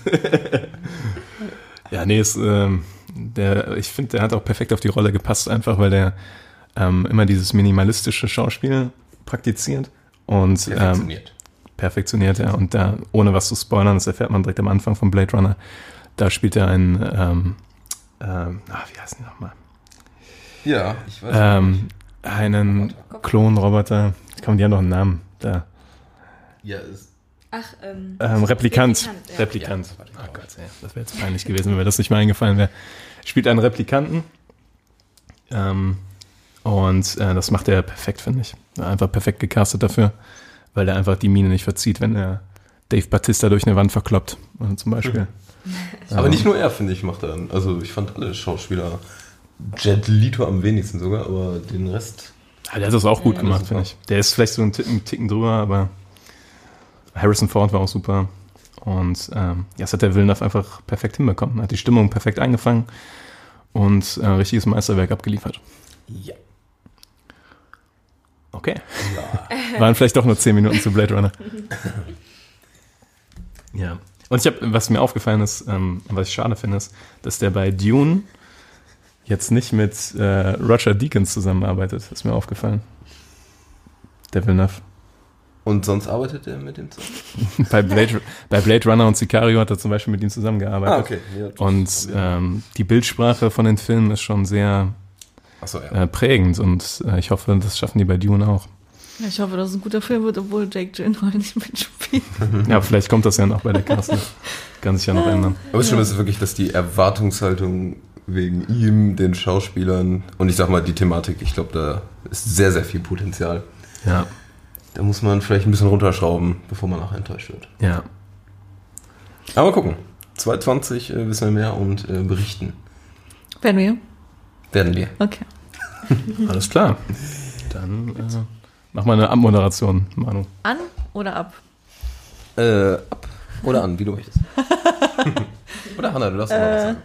ja, nee, ist, ähm, der, ich finde, der hat auch perfekt auf die Rolle gepasst, einfach weil der ähm, immer dieses minimalistische Schauspiel praktiziert und ähm, Perfektioniert. perfektioniert, ja. Und da, ohne was zu spoilern, das erfährt man direkt am Anfang von Blade Runner, da spielt er einen, ähm, ähm, ah, wie heißt die nochmal? Ja, ich weiß Ähm, einen Klonroboter, komm, die haben doch einen Namen, da. Ja, ist, Ach, ähm. Ähm, Replikant. Replikant, ja. Replikant. Oh Gott, ey, das wäre jetzt peinlich gewesen, wenn mir das nicht mal eingefallen wäre. Spielt einen Replikanten. Ähm, und äh, das macht er perfekt, finde ich. Einfach perfekt gecastet dafür, weil er einfach die Mine nicht verzieht, wenn er Dave Batista durch eine Wand verkloppt. Also zum Beispiel. aber nicht nur er, finde ich, macht er. Also ich fand alle Schauspieler, Jet Lito am wenigsten sogar, aber den Rest. Ja, der hat das auch gut Ja, gemacht, finde ich. Der ist vielleicht so einen Ticken, Ticken drüber, aber Harrison Ford war auch super. Und ähm, ja, das hat der Villeneuve einfach perfekt hinbekommen. Hat die Stimmung perfekt eingefangen und äh, richtiges Meisterwerk abgeliefert. Ja. Okay. Waren vielleicht doch nur 10 Minuten zu Blade Runner. ja. Und ich habe, was mir aufgefallen ist, ähm, was ich schade finde, ist, dass der bei Dune jetzt nicht mit äh, Roger Deakins zusammenarbeitet. Ist mir aufgefallen. Der Villeneuve. Und sonst arbeitet er mit dem zusammen? bei, Blade, bei Blade Runner und Sicario hat er zum Beispiel mit ihm zusammengearbeitet. Ah, okay. Ja, Und ähm, die Bildsprache von den Filmen ist schon sehr Achso, ja. äh, prägend und äh, ich hoffe, das schaffen die bei Dune auch. Ich hoffe, dass es ein guter Film wird, obwohl Jake Gyllenhaal nicht mitspielt. Ja, vielleicht kommt das ja noch bei der Casting. Kann sich ja noch ändern. Aber das Schlimme ist wirklich, dass die Erwartungshaltung wegen ihm, den Schauspielern und ich sag mal die Thematik, ich glaube, da ist sehr, sehr viel Potenzial. Ja, Da muss man vielleicht ein bisschen runterschrauben, bevor man nachher enttäuscht wird. ja. Aber gucken. 2020 äh, wissen wir mehr und äh, berichten. Werden wir? Werden wir. Okay. Alles klar. Dann äh, mach mal eine Abmoderation, Manu. An oder ab? Äh, ab oder an, wie du möchtest. oder Hanna, du darfst mal was sagen.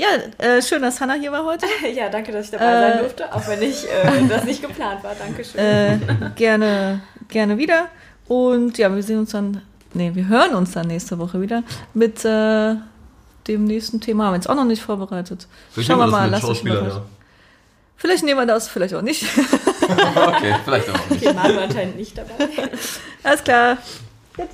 Ja, äh, schön, dass Hannah hier war heute. Ja, danke, dass ich dabei Äh, sein durfte, auch wenn ich äh, das nicht geplant war. Dankeschön. Äh, gerne, gerne wieder. Und ja, wir sehen uns dann, nee, wir hören uns dann nächste Woche wieder mit äh, dem nächsten Thema. Haben wir jetzt auch noch nicht vorbereitet. Schauen wir mal, lass uns mal. Vielleicht nehmen wir das, vielleicht auch nicht. Okay, vielleicht auch nicht. Okay, Manu anscheinend nicht dabei. Alles klar. Gut.